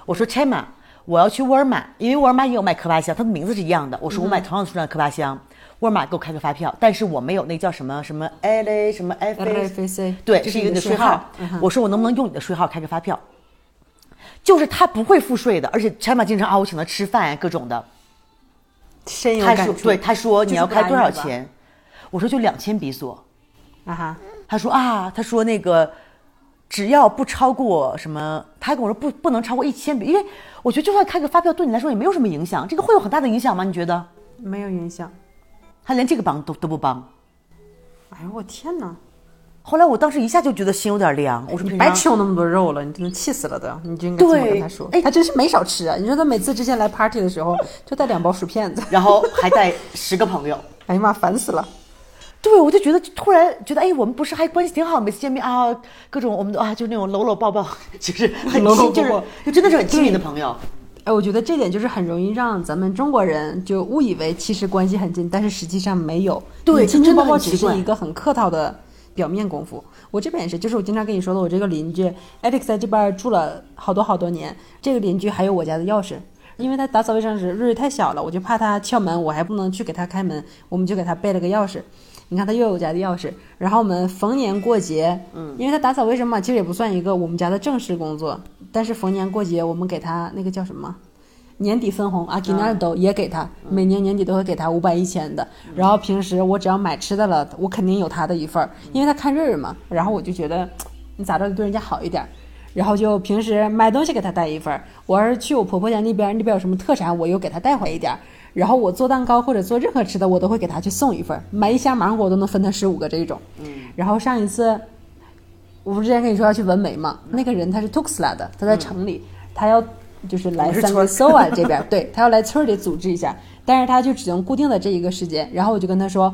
Speaker 1: 我说 Chema，我要去沃尔玛，因为沃尔玛也有卖科巴香，它的名字是一样的。我说我买同样的数量的科巴香，沃尔玛给我开个发票，但是我没有那叫什么什么 LA 什么 F
Speaker 2: A F C，
Speaker 1: 对，
Speaker 2: 这
Speaker 1: 是一个
Speaker 2: 你的税
Speaker 1: 号。我说我能不能用你的税号开个发票？就是他不会付税的，而且 Chema 经常啊，我请他吃饭呀，各种的。
Speaker 2: 深有感触。
Speaker 1: 他说对，他说你要开多少？钱？我说就两千比索。
Speaker 2: 啊哈，
Speaker 1: 他说啊，他说那个只要不超过什么，他还跟我说不不能超过一千笔，因为我觉得就算开个发票对你来说也没有什么影响，这个会有很大的影响吗？你觉得？
Speaker 2: 没有影响。
Speaker 1: 他连这个帮都都不帮。
Speaker 2: 哎呦我天哪！
Speaker 1: 后来我当时一下就觉得心有点凉，我说
Speaker 2: 你白吃我那么多肉了，你真的气死了都，你就应该这么跟他说。
Speaker 1: 哎
Speaker 2: 他真是没少吃啊！你说他每次之前来 party 的时候就带两包薯片子，
Speaker 1: 然后还带十个朋友。
Speaker 2: 哎呀妈，烦死了！
Speaker 1: 对，我就觉得突然觉得，哎，我们不是还关系挺好，每次见面啊，各种我们都啊，就那种搂搂抱抱，就是很亲，就是真的是很亲密的朋友。
Speaker 2: 哎，我觉得这点就是很容易让咱们中国人就误以为其实关系很近，但是实际上没有。
Speaker 1: 对
Speaker 2: 你亲亲抱抱只是一个很客套的表面功夫。我这边也是，就是我经常跟你说的，我这个邻居 Alex 在这边住了好多好多年，这个邻居还有我家的钥匙。因为他打扫卫生时瑞瑞太小了，我就怕他敲门，我还不能去给他开门，我们就给他备了个钥匙。你看他又有我家的钥匙，然后我们逢年过节，嗯，因为他打扫卫生嘛，其实也不算一个我们家的正式工作，但是逢年过节我们给他那个叫什么？年底分红，阿基纳都也给他，每年年底都会给他五百一千的。然后平时我只要买吃的了，我肯定有他的一份儿，因为他看瑞瑞嘛。然后我就觉得，你咋着得对人家好一点儿。然后就平时买东西给他带一份儿，我要是去我婆婆家那边，那边有什么特产，我又给他带回一点儿。然后我做蛋糕或者做任何吃的，我都会给他去送一份，买一箱芒果我都能分他十五个这种。然后上一次，我不是之前跟你说要去纹眉嘛，那个人他是 Tuxla 的，他在城里，他要就是来三个 s o a 这边，对他要来村里组织一下，但是他就只能固定的这一个时间。然后我就跟他说，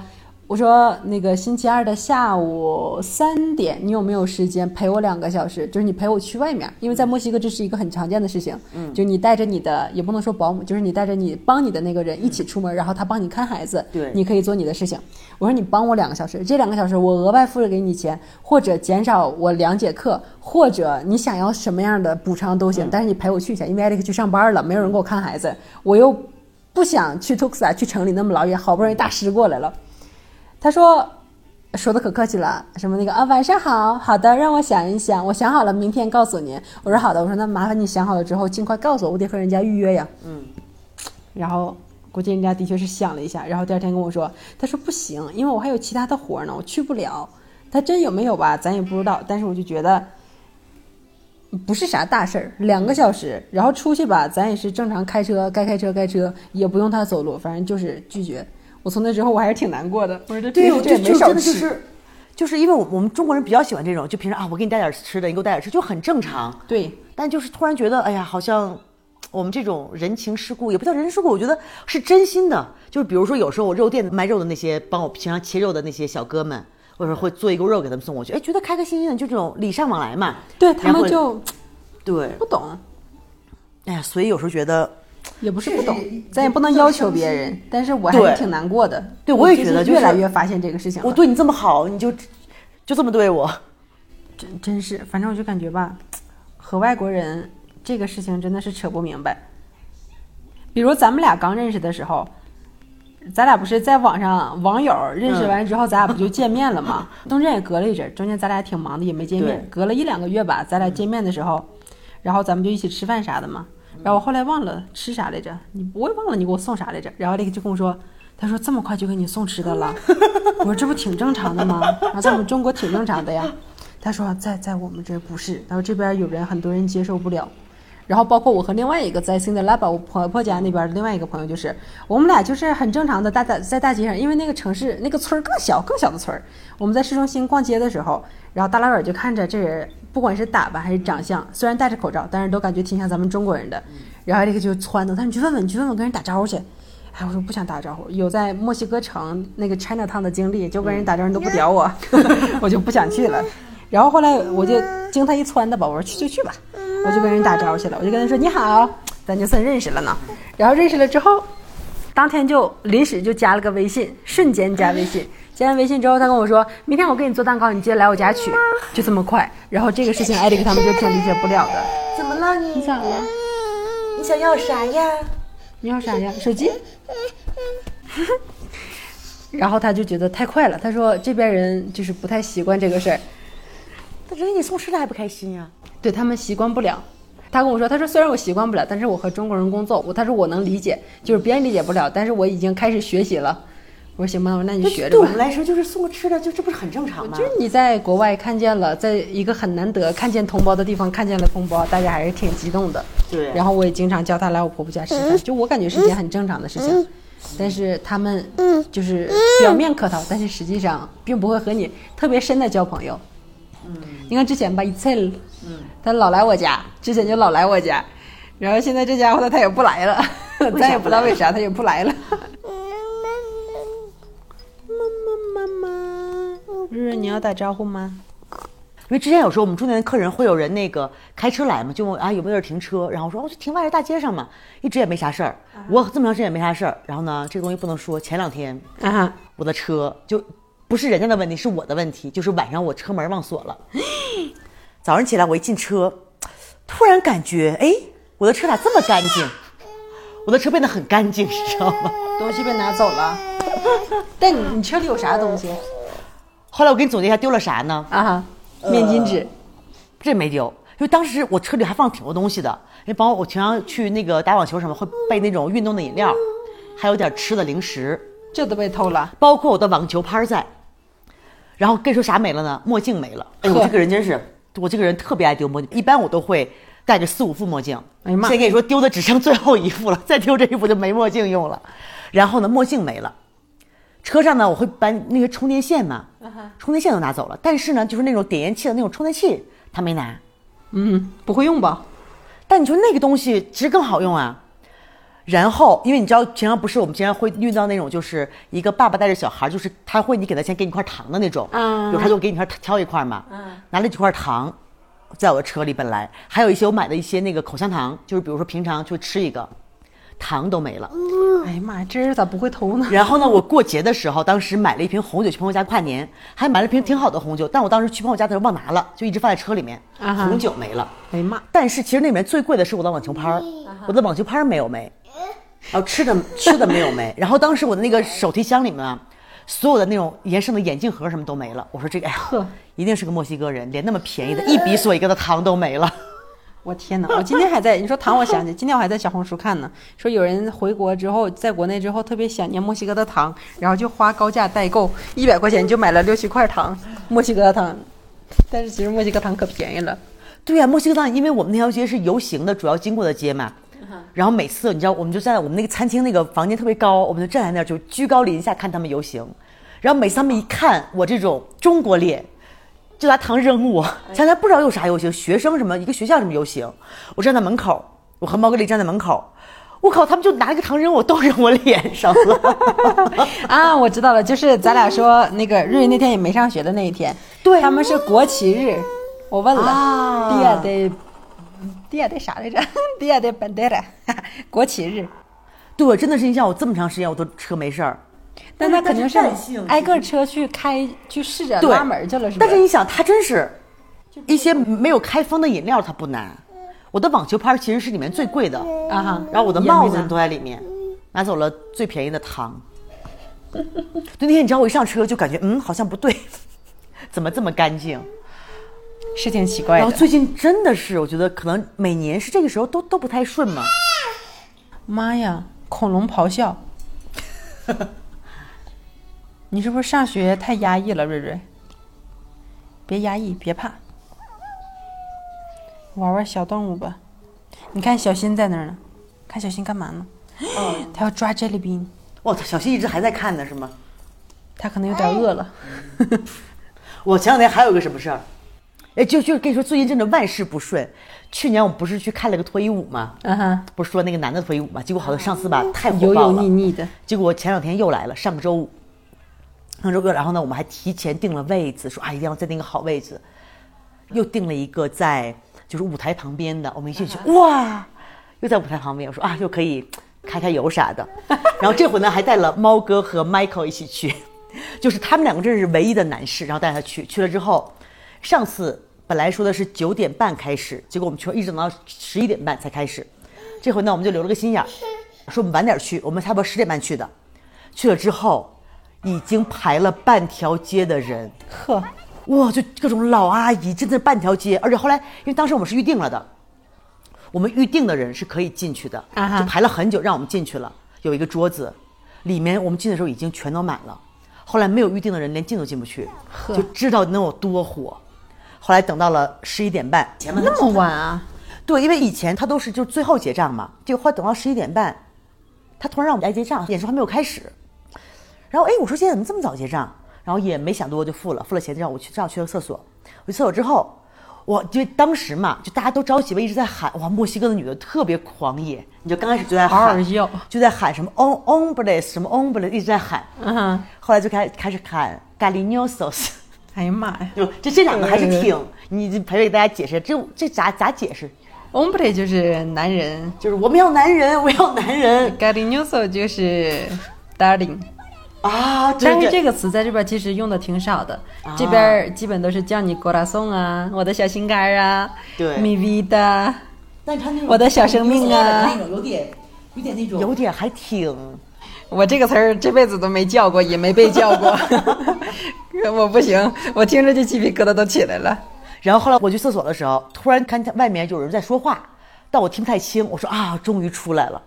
Speaker 2: 我说那个星期二的下午三点，你有没有时间陪我两个小时？就是你陪我去外面，因为在墨西哥这是一个很常见的事情。嗯，就你带着你的，也不能说保姆，就是你带着你帮你的那个人一起出门，然后他帮你看孩子。
Speaker 1: 对
Speaker 2: 你可以做你的事情。我说你帮我两个小时，这两个小时我额外付了给你钱，或者减少我两节课，或者你想要什么样的补偿都行，但是你陪我去一下，因为艾利克去上班了，没有人给我看孩子，我又不想去托克萨去城里那么老远，好不容易大师过来了。他说说的可客气了，什么那个啊，晚上好，好的，让我想一想，我想好了，明天告诉您。我说好的，我说那麻烦你想好了之后尽快告诉我，我得和人家预约呀。
Speaker 1: 嗯，
Speaker 2: 然后估计人家的确是想了一下，然后第二天跟我说，他说不行，因为我还有其他的活儿呢，我去不了。他真有没有吧，咱也不知道，但是我就觉得不是啥大事儿，两个小时，然后出去吧，咱也是正常开车，该开车开车，也不用他走路，反正就是拒绝。我从那之后我还是挺难过的，我说这
Speaker 1: 对，我
Speaker 2: 这没少吃。
Speaker 1: 真的就是，就是因为我我们中国人比较喜欢这种，就平时啊，我给你带点吃的，你给我带点吃，就很正常。
Speaker 2: 对，
Speaker 1: 但就是突然觉得，哎呀，好像我们这种人情世故也不叫人情世故，我觉得是真心的。就是比如说，有时候我肉店卖肉的那些帮我平常切肉的那些小哥们，或者会做一个肉给他们送过去，哎，觉得开开心心的，就这种礼尚往来嘛。
Speaker 2: 对他们就
Speaker 1: 对，
Speaker 2: 不懂，
Speaker 1: 哎呀，所以有时候觉得，
Speaker 2: 也不是不懂，咱也不能要求别人，但是我还是挺难过的。
Speaker 1: 对我也觉得就是
Speaker 2: 越来越发现这个事情。
Speaker 1: 我对你这么好，你就就这么对我。
Speaker 2: 真真是，反正我就感觉吧，和外国人这个事情真的是扯不明白。比如咱们俩刚认识的时候，咱俩不是在网上网友认识完之后，咱俩不就 见面了吗？中间也隔了一阵，中间咱俩挺忙的，也没见面，隔了一两个月吧，咱俩见面的时候，然后咱们就一起吃饭啥的嘛。然后我后来忘了吃啥来着，你我也忘了你给我送啥来着。然后那个就跟我说，他说这么快就给你送吃的了，我说这不挺正常的吗？然后在我们中国挺正常的呀。他说在在我们这不是，他说这边有人很多人接受不了。然后包括我和另外一个在新的拉巴我婆婆家那边的另外一个朋友，就是我们俩就是很正常的大大在大街上，因为那个城市那个村儿更小更小的村儿，我们在市中心逛街的时候，然后大老远就看着这人，不管是打扮还是长相，虽然戴着口罩，但是都感觉挺像咱们中国人的。然后这个就撺掇他，你去问问，你去问问，跟人打招呼去。哎，我说不想打招呼，有在墨西哥城那个 China Town 的经历，就跟人打招呼都不屌我，我就不想去了。然后后来我就经他一撺掇吧，我说去就去吧，我就跟人打招呼去了，我就跟他说你好，咱就算认识了呢。然后认识了之后，当天就临时就加了个微信，瞬间加微信。加完微信之后，他跟我说，明天我给你做蛋糕，你记得来我家取，就这么快。然后这个事情，艾利克他们就挺理解不了的。
Speaker 1: 怎么了你？
Speaker 2: 你咋了？
Speaker 1: 你想要啥呀？
Speaker 2: 你要啥呀？手机？然后他就觉得太快了，他说这边人就是不太习惯这个事儿，
Speaker 1: 他人给你送吃的还不开心呀？
Speaker 2: 对他们习惯不了。他跟我说，他说虽然我习惯不了，但是我和中国人工作，我他说我能理解，就是别人理解不了，但是我已经开始学习了，我说行吧，我说那你就学着吧。
Speaker 1: 对我们来说，就是送个吃的，就这不是很正常吗
Speaker 2: 就？是你在国外看见了，在一个很难得看见同胞的地方看见了同胞，大家还是挺激动的。
Speaker 1: 对
Speaker 2: 然后我也经常叫他来我婆婆家吃饭，就我感觉是件很正常的事情。但是他们就是表面客套，但是实际上并不会和你特别深的交朋友。嗯你看之前吧，一次，嗯，他老来我家，之前就老来我家，然后现在这家伙他他也不来了，咱也不知道为啥他也不来了。日日你要打招呼吗？
Speaker 1: 因为之前有时候我们中间的客人会有人那个开车来嘛，就问啊有没有地儿停车，然后我说哦就停外边大街上嘛，一直也没啥事儿，我这么长时间也没啥事儿。然后呢，这个东西不能说，前两天
Speaker 2: 啊，
Speaker 1: 我的车就不是人家的问题，是我的问题，就是晚上我车门忘锁了。早上起来我一进车，突然感觉哎，我的车咋这么干净？我的车变得很干净，你知道吗？
Speaker 2: 东西被拿走了。但你你车里有啥东西？
Speaker 1: 后来我给你总结一下，丢了啥呢？
Speaker 2: 啊，面巾纸。
Speaker 1: 这没丢，因为当时我车里还放挺多东西的，因为包括我平常去那个打网球什么会备那种运动的饮料，还有点吃的零食，
Speaker 2: 这都被偷了。
Speaker 1: 包括我的网球拍在。然后跟你说啥没了呢？墨镜没了。哎，我这个人真是，我这个人特别爱丢墨镜，一般我都会戴着四五副墨镜。
Speaker 2: 哎呀妈
Speaker 1: 现在跟你说丢的只剩最后一副了，再丢这一副就没墨镜用了。然后呢，墨镜没了。车上呢，我会搬那个充电线嘛，充电线都拿走了，但是呢，就是那种点烟器的那种充电器，他没拿。
Speaker 2: 嗯，不会用吧？
Speaker 1: 但你说那个东西其实更好用啊。然后，因为你知道，平常不是我们经常会遇到那种，就是一个爸爸带着小孩，就是他会你给他钱，给你块糖的那种，
Speaker 2: 嗯
Speaker 1: 有他就给你块挑一块嘛，拿了几块糖，在我的车里本来还有一些我买的一些那个口香糖，就是比如说平常就吃一个，糖都没了。
Speaker 2: 哎呀妈呀，这人咋不会偷呢？
Speaker 1: 然后呢，我过节的时候，当时买了一瓶红酒去朋友家跨年，还买了瓶挺好的红酒，但我当时去朋友家的时候忘拿了，就一直放在车里面，
Speaker 2: 啊哈
Speaker 1: 红酒没了。
Speaker 2: 哎呀妈，
Speaker 1: 但是其实那里面最贵的是我的网球拍儿，我的网球拍儿没有没，然后吃的吃的没有没，然后当时我的那个手提箱里面啊，所有的那种延伸的眼镜盒什么都没了。我说这个哎呀
Speaker 2: 呵，
Speaker 1: 一定是个墨西哥人，连那么便宜的一比索一个的糖都没了。
Speaker 2: 我天哪！我今天还在 你说糖，我想起今天我还在小红书看呢，说有人回国之后，在国内之后特别想念墨西哥的糖，然后就花高价代购，一百块钱就买了六七块糖，墨西哥的糖。但是其实墨西哥糖可便宜了。
Speaker 1: 对呀、墨西哥糖，因为我们那条街是游行的主要经过的街嘛。然后每次你知道，我们就站在我们那个餐厅那个房间特别高，我们就站在那儿就居高临下看他们游行。然后每次他们一看我这种中国脸，就拿糖扔我。前两天不知道有啥游行，学生什么一个学校什么游行，我站在门口，我和毛哥丽站在门口，我靠，他们就拿一个糖扔我，都扔我脸上了。
Speaker 2: 啊，我知道了，就是咱俩说那个瑞瑞那天也没上学的那一天，
Speaker 1: 对
Speaker 2: 他们是国旗日，我问了
Speaker 1: 啊
Speaker 2: ，Dia de Dia de 啥来着？Dia de Bandera，国旗日。
Speaker 1: 对，我真的是你像我这么长时间我都车没事儿，
Speaker 2: 但他肯定是挨个车去开去试着
Speaker 1: 对
Speaker 2: 拉门去了，是吧？
Speaker 1: 但是你想，他真是一些没有开封的饮料，他不难。我的网球拍其实是里面最贵的，
Speaker 2: 啊哈，
Speaker 1: 然后我的帽子都在里面，拿走了最便宜的糖。对，那天你知道我一上车就感觉，嗯，好像不对，怎么这么干净？
Speaker 2: 是挺奇怪的。
Speaker 1: 然后最近真的是，我觉得可能每年是这个时候都都不太顺嘛。
Speaker 2: 妈呀，恐龙咆哮！你是不是上学太压抑了，瑞瑞？别压抑，别怕，玩玩小动物吧。你看小新在那儿呢，看小新干嘛呢？哦 他要抓 jelly bean，
Speaker 1: 哇，小新一直还在看呢，是吗？
Speaker 2: 他可能有点饿了。
Speaker 1: 我前两天还有个什么事儿，哎，就就跟你说，最近真的万事不顺。去年我们不是去看了个脱衣舞吗？
Speaker 2: 嗯哼，
Speaker 1: 不是说那个男的脱衣舞吗？结果好像上次吧太火
Speaker 2: 油油腻腻的。
Speaker 1: 结果前两天又来了，上个周五，然后呢，我们还提前订了位子，说啊一定要再订个好位置，又订了一个在就是舞台旁边的，我们一进去，哇，又在舞台旁边，我说啊又可以开开油啥的，然后这回呢还带了猫哥和 Michael 一起去，就是他们两个真是唯一的男士，然后带他去，去了之后，上次本来说的是九点半开始，结果我们去一直等到十一点半才开始，这回呢我们就留了个心眼儿，说我们晚点去，我们差不多十点半去的，去了之后已经排了半条街的人，
Speaker 2: 呵，
Speaker 1: 哇，就各种老阿姨，真的是半条街。而且后来，因为当时我们是预定了的，我们预定的人是可以进去的，就排了很久，让我们进去了。有一个桌子，里面我们进的时候已经全都满了，后来没有预定的人连进都进不去，
Speaker 2: 呵
Speaker 1: 就知道能有多火。后来等到了十一点半，
Speaker 2: 那么晚啊？
Speaker 1: 对，因为以前他都是就是最后结账嘛，就后来等到十一点半，他突然让我们来结账，演出还没有开始。然后哎，我说现在怎么这么早结账？然后也没想多就付了，付了钱就让我去正好去了厕所。我去厕所之后，我就当时嘛，就大家都着急吧，一直在喊哇，墨西哥的女的特别狂野，你就刚开始就在喊，就在喊什么 on on b l e s 什么 on b l e s 一直在喊。
Speaker 2: 嗯哼，
Speaker 1: 后来就开开始喊 galinosos
Speaker 2: 哎呀妈呀
Speaker 1: 就这这两个还是挺，你就陪给大家解释，这这咋咋解释
Speaker 2: ？，hombre 就是男人
Speaker 1: 就是我们要男人，我要男人
Speaker 2: Galinoso 就是 darling。
Speaker 1: 啊！对对
Speaker 2: 但是这个词在这边其实用的挺少的，这边基本都是叫你 corazón 啊，我的小心肝儿啊，
Speaker 1: 对
Speaker 2: ，mi vida。
Speaker 1: 但他那种
Speaker 2: 我的小生命啊
Speaker 3: 那种有点有点那种
Speaker 1: 有点还挺，
Speaker 2: 我这个词儿这辈子都没叫过，也没被叫过，我不行，我听着就鸡皮疙瘩都起来了。
Speaker 1: 然后后来我去厕所的时候，突然看见外面有人在说话，但我听不太清。我说啊，终于出来了。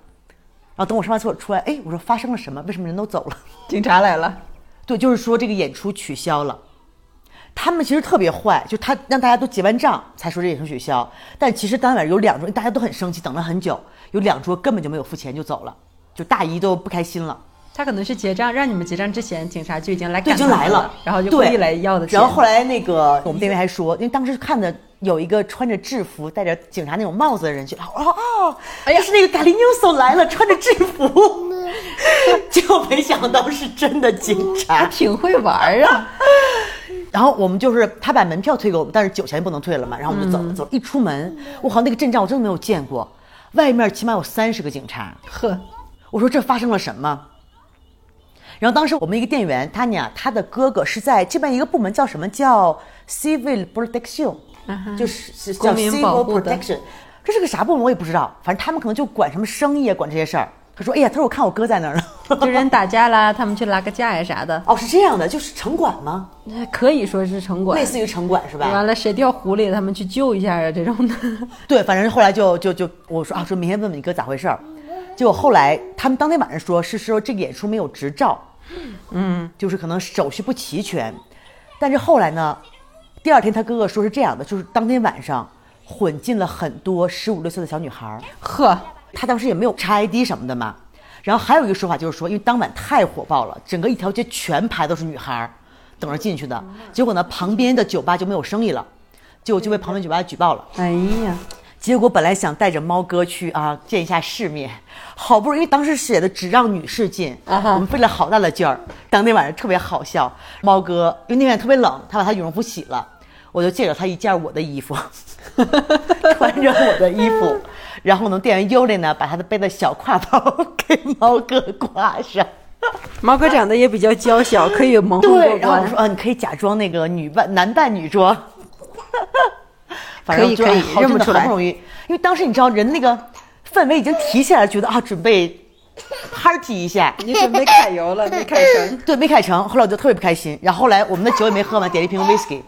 Speaker 1: 然后等我上完厕所出来，哎，我说发生了什么？为什么人都走了？
Speaker 2: 警察来了，
Speaker 1: 对，就是说这个演出取消了。他们其实特别坏，就他让大家都结完账才说这演出取消，但其实当晚有两桌大家都很生气，等了很久，有两桌根本就没有付钱就走了，就大姨都不开心了。
Speaker 2: 他可能是结账，让你们结账之前，警察就已经来
Speaker 1: 对，
Speaker 2: 赶他们
Speaker 1: 就来了，
Speaker 2: 然后就故意来要的钱。
Speaker 1: 然后后来那个我们店员还说，因为当时看的有一个穿着制服、戴着警察那种帽子的人，就哦哦，哎呀，是那个嘎利纽索来了，穿着制服，结果没想到是真的警
Speaker 2: 还
Speaker 1: 察。
Speaker 2: 挺会玩儿啊，
Speaker 1: 然后我们就是他把门票退给我们，但是酒钱不能退了嘛，然后我们就走了。走了一出门，我靠，那个阵仗我真的没有见过，外面起码有三十个警察。
Speaker 2: 呵，
Speaker 1: 我说这发生了什么？然后当时我们一个店员，他呢，他的哥哥是在这边一个部门叫什么叫 civil protection，、就是是叫 civil protection，这是个啥部门我也不知道，反正他们可能就管什么生意啊，管这些事儿。他说，哎呀，他说我看我哥在那儿呢。
Speaker 2: 就人打架啦，他们去拉个架呀啥的，
Speaker 1: 哦，是这样的，就是城管吗？
Speaker 2: 可以说是城管
Speaker 1: 类。似于城管是吧？
Speaker 2: 完了，谁掉湖里，他们去救一下啊，这种的。
Speaker 1: 对，反正后来就就就我说啊，说明天问问你哥咋回事儿。结果后来他们当天晚上说是说这个演出没有执照，嗯，就是可能手续不齐全。但是后来呢，第二天他哥哥说是这样的，就是当天晚上混进了很多十五六岁的小女孩，
Speaker 2: 呵，
Speaker 1: 他当时也没有查 ID 什么的嘛。然后还有一个说法就是说，因为当晚太火爆了，整个一条街全排都是女孩等着进去的。结果呢，旁边的酒吧就没有生意了，就就被旁边酒吧举报了。
Speaker 2: 哎呀，
Speaker 1: 结果本来想带着猫哥去啊见一下世面，好不容易当时写的只让女士进，我们费了好大的劲儿。当天晚上特别好笑，猫哥因为那天特别冷，他把他羽绒服洗了，我就借了他一件我的衣服，穿着我的衣服，然后呢，店员尤里呢把他的背的小挎包给猫哥挂上。
Speaker 2: 猫哥长得也比较娇小，可以蒙混过
Speaker 1: 对，然后说。啊，你可以假装那个女扮男扮女装，反
Speaker 2: 可以可以认不出来
Speaker 1: 好不容易，因为当时你知道人那个氛围已经提起来了，觉得啊准备 party 一下，
Speaker 2: 你准备揩油了，没揩成。
Speaker 1: 对，没揩成，后来我就特别不开心。然后后来我们的酒也没喝完，点了一瓶 whisky。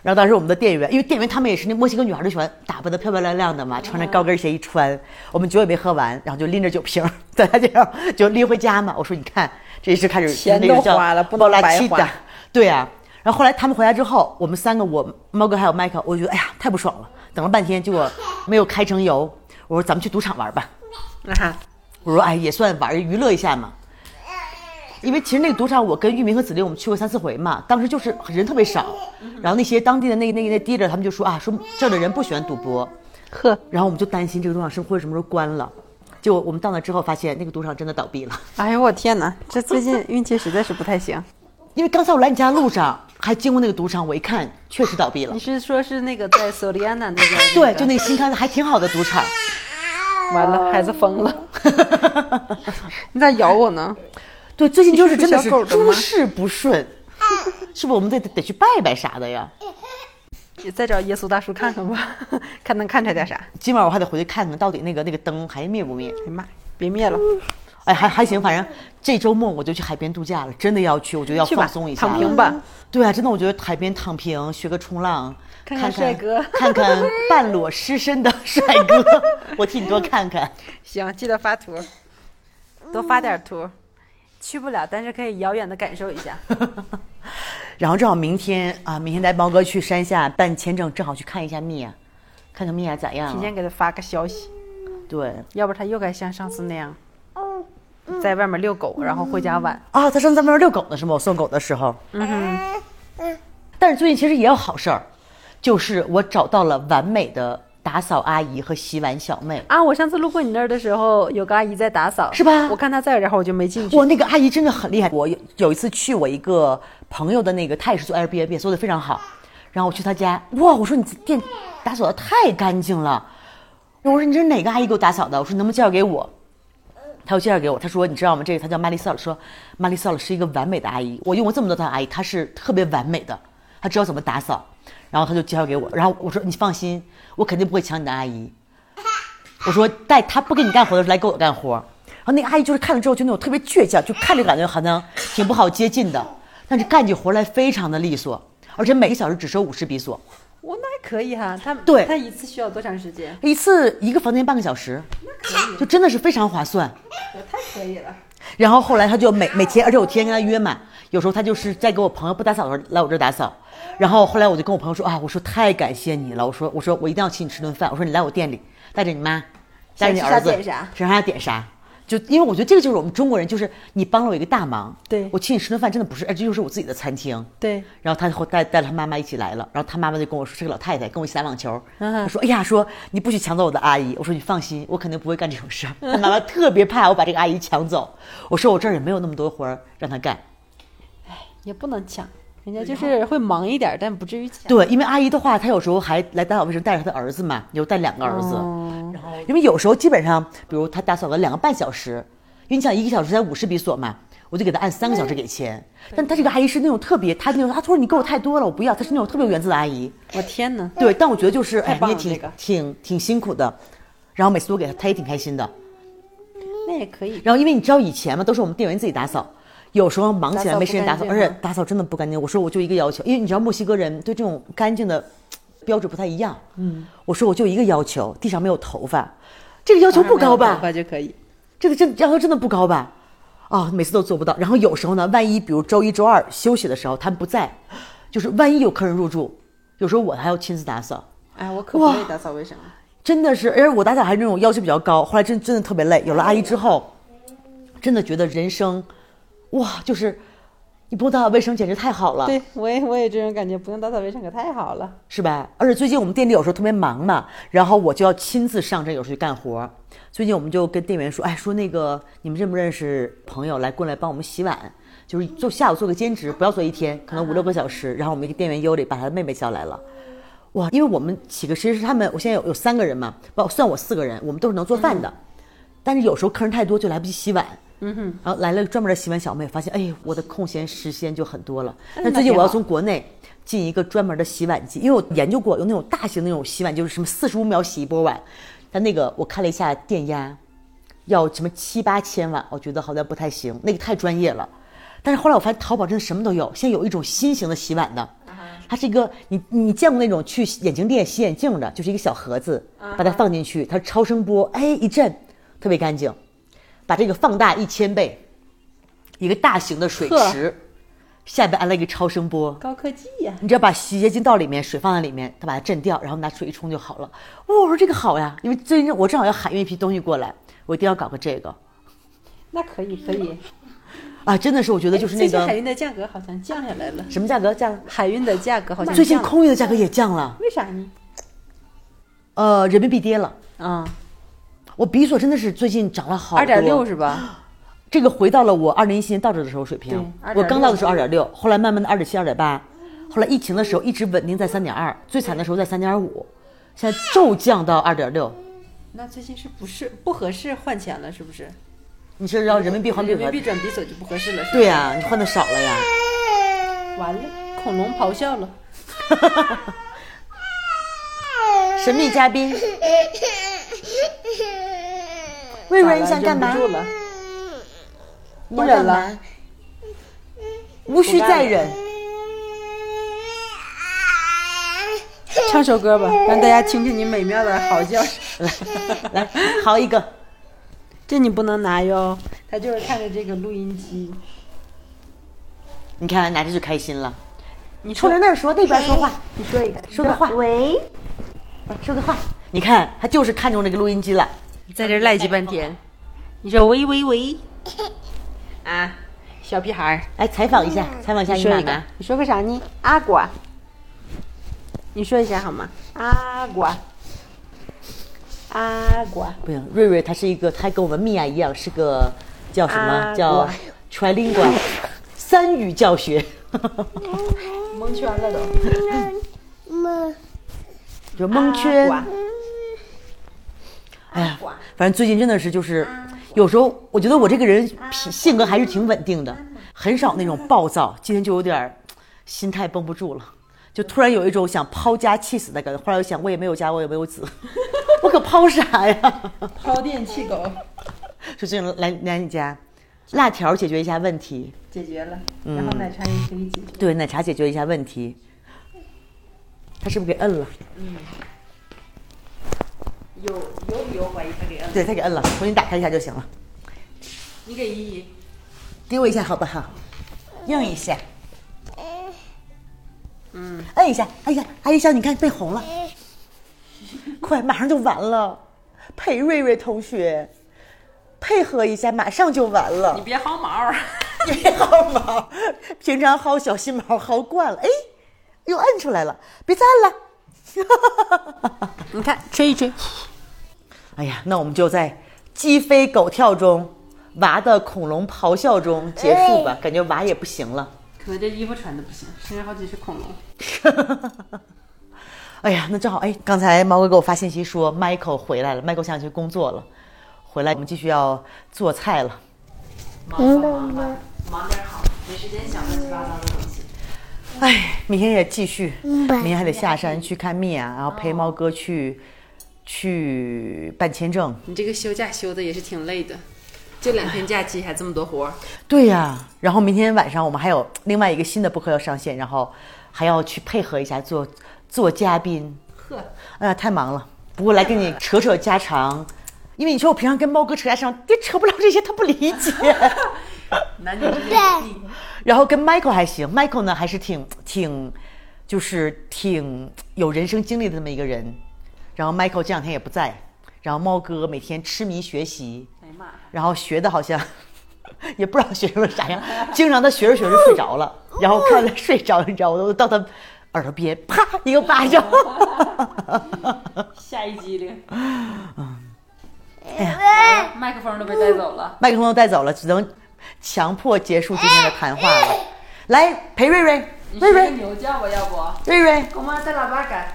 Speaker 1: 然后当时我们的店员，因为店员他们也是那墨西哥女孩，都喜欢打扮的漂漂亮亮的嘛，穿着高跟鞋一穿。我们酒也没喝完，然后就拎着酒瓶儿在他这样就拎回家嘛。我说你看，这是开始
Speaker 2: 钱
Speaker 1: 那个叫
Speaker 2: 都花了不能白花，
Speaker 1: 对呀、然后后来他们回来之后，我们三个，我猫哥还有麦克，我就觉得哎呀太不爽了，等了半天，结果没有开成油。我说咱们去赌场玩吧。我说哎，也算玩娱乐一下嘛。因为其实那个赌场，我跟玉明和子琳我们去过三四回嘛，当时就是人特别少，然后那些当地的那那那 dealer 他们就说啊，说这儿的人不喜欢赌博，
Speaker 2: 呵，
Speaker 1: 然后我们就担心这个赌场是会什么时候关了。结果我们到那之后发现那个赌场真的倒闭了，
Speaker 2: 哎呦我天哪，这最近运气实在是不太行。
Speaker 1: 因为刚才我来你家的路上还经过那个赌场，我一看确实倒闭了
Speaker 2: 你。是说是那个在索利安娜那边？
Speaker 1: 对，就那个新开的还挺好的赌场。
Speaker 2: 完了，孩子疯了。你咋咬我呢？
Speaker 1: 对，最近就是真的是诸事不顺，是不是我们得得去拜拜啥的呀？
Speaker 2: 你再找耶稣大叔看看吧，看能看出来点啥。
Speaker 1: 今晚我还得回去看看到底那个那个灯还灭不灭。
Speaker 2: 哎呀妈，别灭了，
Speaker 1: 哎，还还行，反正这周末我就去海边度假了，真的要去，我觉得要放松一，下。
Speaker 2: 躺平吧。
Speaker 1: 对啊，真的，我觉得海边躺平，学个冲浪，
Speaker 2: 看
Speaker 1: 看
Speaker 2: 看帅哥
Speaker 1: 看看 半裸湿身的帅哥，我替你多看看。
Speaker 2: 行，记得发图，多发点图。去不了，但是可以遥远的感受一下。
Speaker 1: 然后正好明天啊，明天带猫哥去山下办签证，正好去看一下蜜娅，看看蜜娅咋样。
Speaker 2: 提前给他发个消息，
Speaker 1: 对
Speaker 2: 要不他又该像上次那样，在外面遛狗，然后回家晚。
Speaker 1: 啊，他上次在外面遛狗呢是吗？我送狗的时候。嗯但是最近其实也有好事儿，就是我找到了完美的打扫阿姨和洗碗小妹。
Speaker 2: 啊，我上次路过你那儿的时候，有个阿姨在打扫，
Speaker 1: 是吧
Speaker 2: 我看她在，然后我就没进去。
Speaker 1: 哇，那个阿姨真的很厉害。我有有一次去我一个朋友的那个，他也是做 Airbnb，做的非常好。然后我去他家，哇，我说你这店打扫的太干净了。我说你这是哪个阿姨给我打扫的？我说能不能介绍给我？他又介绍给我，他说你知道吗？这个她叫玛丽萨尔，说玛丽萨尔是一个完美的阿姨。我用过这么多的阿姨，她是特别完美的，她知道怎么打扫。然后他就介绍给我，然后我说你放心，我肯定不会抢你的阿姨。我说带她不给你干活的时候来给我干活。然后那个阿姨就是看了之后就那种特别倔强，就看着感觉好像挺不好接近的，但是干起活来非常的利索，而且每个小时只收五十比索，
Speaker 2: 我那还可以哈，他
Speaker 1: 对
Speaker 2: 他一次需要多长时间？
Speaker 1: 一次一个房间半个小时，那可以就真的是非常划算。
Speaker 2: 太可以了。
Speaker 1: 然后后来他就每每天，而且我天天跟他约嘛，有时候他就是在给我朋友不打扫的时候来我这儿打扫。然后后来我就跟我朋友说啊，我说太感谢你了，我说我说我一定要请你吃顿饭，我说你来我店里，带着你妈，带着你儿子，
Speaker 2: 想点啥
Speaker 1: 想啥点啥。就因为我觉得这个就是我们中国人，就是你帮了我一个大忙，
Speaker 2: 对
Speaker 1: 我请你吃顿饭真的不是，哎，这就是我自己的餐厅。
Speaker 2: 对，
Speaker 1: 然后他后带带了他妈妈一起来了，然后他妈妈就跟我说是个老太太，跟我一起打网球。
Speaker 2: 嗯
Speaker 1: 他说：“哎呀，说你不许抢走我的阿姨。”我说：“你放心，我肯定不会干这种事儿。”他妈妈特别怕我把这个阿姨抢走。我说：“我这儿也没有那么多活儿让她干。
Speaker 2: 哎也不能抢，人家就是会忙一点，但不至于抢。
Speaker 1: 对，因为阿姨的话，她有时候还来打扫卫生，带着她的儿子嘛，有带两个儿子。然后，因为有时候基本上，比如她打扫了两个半小时，因为你想一个小时才五十比索嘛，我就给她按三个小时给钱。但她这个阿姨是那种特别，她那种，她说你给我太多了，我不要。她是那种特别有原则的阿姨。
Speaker 2: 我天哪！
Speaker 1: 对，但我觉得就是，哎，你也挺、
Speaker 2: 这个
Speaker 1: 挺挺辛苦的，然后每次都给她，她也挺开心的。
Speaker 2: 那也可以。
Speaker 1: 然后因为你知道以前嘛，都是我们店员自己打扫，有时候忙起来没时间打扫，而且打扫真的不干净。我说我就一个要求，因为你知道墨西哥人对这种干净的标准不太一样。嗯，我说我就一个要求，地上没有头发，这个要求不高吧？
Speaker 2: 头发就可以。
Speaker 1: 这个真要求真的不高吧？啊、每次都做不到。然后有时候呢，万一比如周一周二休息的时候他们不在，就是万一有客人入住，有时候我还要亲自打扫。
Speaker 2: 哎，我可不会打扫卫生了。
Speaker 1: 真的是，而且我打扫还是那种要求比较高，后来真真的特别累。有了阿姨之后，真的觉得人生，哇，就是你不用打扫卫生简直太好了，
Speaker 2: 对，我也我也这种感觉，不用打扫卫生可太好了。
Speaker 1: 是吧？而且最近我们店里有时候特别忙嘛，然后我就要亲自上阵，有时候去干活。最近我们就跟店员说，哎，说那个你们认不认识朋友来过来帮我们洗碗？就是做下午做个兼职，不要做一天，可能五六个小时。然后我们一个店员优里把他的妹妹叫来了。哇，因为我们几个其实是他们，我现在有有三个人嘛，包算我四个人，我们都是能做饭的，但是有时候客人太多就来不及洗碗。嗯哼，然后来了专门的洗碗小妹，发现哎，我的空闲时间就很多了。那最近我要从国内进一个专门的洗碗机，因为我研究过有那种大型那种洗碗，就是什么四十五秒洗一波碗，但那个我看了一下电压，要什么七八千瓦，我觉得好像不太行，那个太专业了。但是后来我发现淘宝真的什么都有，现在有一种新型的洗碗的，它是一个你你见过那种去眼镜店洗眼镜的，就是一个小盒子，把它放进去，它超声波，哎一震，特别干净，把这个放大一千倍，一个大型的水池，下边安了一个超声波，
Speaker 2: 高科技呀、
Speaker 1: 你只要把洗洁精倒里面，水放在里面，它把它震掉，然后拿水一冲就好了。哇，我说这个好呀，因为最近我正好要海运一批东西过来，我一定要搞个这个
Speaker 2: 那可以可以。
Speaker 1: 啊！真的是我觉得就是那个
Speaker 2: 最近海运的价格好像降下来了，
Speaker 1: 什么价格降，
Speaker 2: 海运的价格好像
Speaker 1: 最近空运的价格也降了，
Speaker 2: 为啥呢？
Speaker 1: 呃，人民币跌了。
Speaker 2: 啊，
Speaker 1: 我比索真的是最近涨了好多，
Speaker 2: 二点六是吧？
Speaker 1: 这个回到了我二零一七年到这的时候水平。我刚到的时候二
Speaker 2: 2.6
Speaker 1: 点六，后来慢慢的二点七、二点八，后来疫情的时候一直稳定在三点二，最惨的时候在三点五，现在骤降到二点六。
Speaker 2: 那最近是不是不合适换钱了？是不是？
Speaker 1: 你是要人民币换币额
Speaker 2: 人民？币转比索就不合适了。是
Speaker 1: 对呀、你换的少了呀。
Speaker 2: 完了，恐龙咆哮了。
Speaker 1: 神秘嘉宾，瑞瑞，你想干嘛
Speaker 2: 忍？不忍了？
Speaker 1: 无需再忍。
Speaker 2: 唱首歌吧，让大家听听你美妙的嚎叫声。
Speaker 1: 来，嚎一个。
Speaker 2: 这你不能拿哟。他就是看着这个录音机。
Speaker 1: 你看拿着就开心了。
Speaker 2: 你说
Speaker 1: 冲着那儿说，那边说话，
Speaker 2: 你说一个，
Speaker 1: 说个话，
Speaker 2: 喂，
Speaker 1: 说个话。你看他就是看中这个录音机了。
Speaker 2: 在这赖叽半天。你说喂喂喂，啊，小屁孩儿，
Speaker 1: 来采访一下，采访一下
Speaker 2: 你说一个
Speaker 1: 你
Speaker 2: 说个啥？呢？阿果，你说一下好吗？阿果，阿果，
Speaker 1: 不行，瑞瑞他是一个，他跟我们米娅一样，是个叫什么？
Speaker 2: 啊
Speaker 1: 叫 trilingual 三语教学，
Speaker 2: 蒙圈了都。
Speaker 1: 就蒙圈。哎呀，反正最近真的是就是，有时候我觉得我这个人脾性格还是挺稳定的，很少那种暴躁。今天就有点儿心态绷不住了，就突然有一种想抛家弃子的感觉。后来又想，我也没有家，我也没有子，我可抛啥呀？
Speaker 2: 抛电弃狗，
Speaker 1: 就这种来来你家，辣条解决一下问题，
Speaker 2: 解决了，然后奶茶也可以解决。
Speaker 1: 对奶茶解决一下问题。他是不是给摁了？
Speaker 2: 有有理由怀疑他给摁了。
Speaker 1: 对，他给摁了，重新打开一下就行了。
Speaker 2: 你给依依。
Speaker 1: 给我一下好不好？用一下。嗯，摁一下。哎呀，阿姨，小你看被红了，快，马上就完了。裴瑞瑞同学，配合一下，马上就完了
Speaker 2: 你。别薅毛。
Speaker 1: 你别薅毛，平常薅小心毛薅惯了，哎，又摁出来了，别再摁了。
Speaker 2: 你看，吹一吹。
Speaker 1: 哎呀，那我们就在鸡飞狗跳中，娃的恐龙咆哮中结束吧。感觉娃也不行了。
Speaker 2: 可能这衣服穿的不行，身上好几只恐龙。
Speaker 1: 哎呀，那正好，哎，刚才毛哥给我发信息说，Michael 回来了，Michael 想去工作了，回来我们继续要做菜了。
Speaker 2: 忙吧忙吧，忙点好，没时间想乱七八糟的东西。
Speaker 1: 哎，明天也继续，明天还得下山去看蜜啊，然后陪猫哥去去办签证。
Speaker 2: 你这个休假休的也是挺累的，就两天假期还这么多活儿。
Speaker 1: 对呀，然后明天晚上我们还有另外一个新的播客要上线，然后还要去配合一下做做嘉宾。
Speaker 2: 呵，
Speaker 1: 哎呀，太忙了。不过来跟你扯扯家常，因为你说我平常跟猫哥扯家常，也扯不了这些，他不理解。
Speaker 2: 男女之间的地
Speaker 1: 然后跟 Michael 还行，Michael 呢还是挺挺，就是挺有人生经历的这么一个人。然后 Michael 这两天也不在，然后猫哥每天痴迷学习，
Speaker 2: 哎呀妈！
Speaker 1: 然后学的好像 也不知道学成了啥样，经常他学着学着睡着了，然后看他睡着，你知道？我都到他耳朵边啪一个巴掌。
Speaker 2: 下一机灵，
Speaker 1: 哎呀，
Speaker 2: 麦克风都被带走了。
Speaker 1: 麦克风都带走了，只能强迫结束今天的谈话了。来陪瑞瑞，瑞瑞，
Speaker 2: 牛叫吧，要不？
Speaker 1: 瑞瑞，
Speaker 2: 公妈带喇叭干。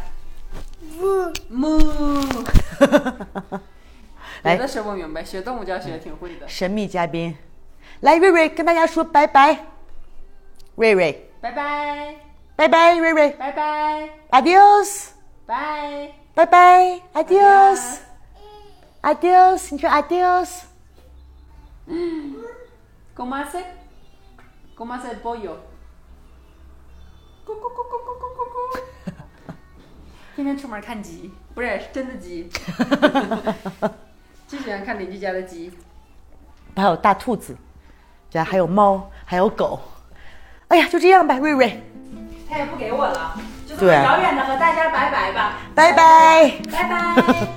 Speaker 2: moo。
Speaker 1: 来
Speaker 2: 别的说不明白，学动物叫学的挺会的。
Speaker 1: 神秘嘉宾，来瑞瑞跟大家说拜拜。瑞瑞，
Speaker 2: 拜拜，
Speaker 1: 拜拜，瑞瑞
Speaker 2: 拜拜
Speaker 1: ，，adios，
Speaker 2: 拜。
Speaker 1: 拜拜，adios，adios，你说 adios。
Speaker 2: gomessinggomessingbutyour 天天出门看鸡不是真的鸡最喜欢看邻居家的鸡
Speaker 1: 还有大兔子家还有猫还有狗哎呀就这样吧瑞瑞
Speaker 2: 他也不给我了就
Speaker 1: 这么
Speaker 2: 遥远的和大家拜拜吧
Speaker 1: 拜拜
Speaker 2: 拜拜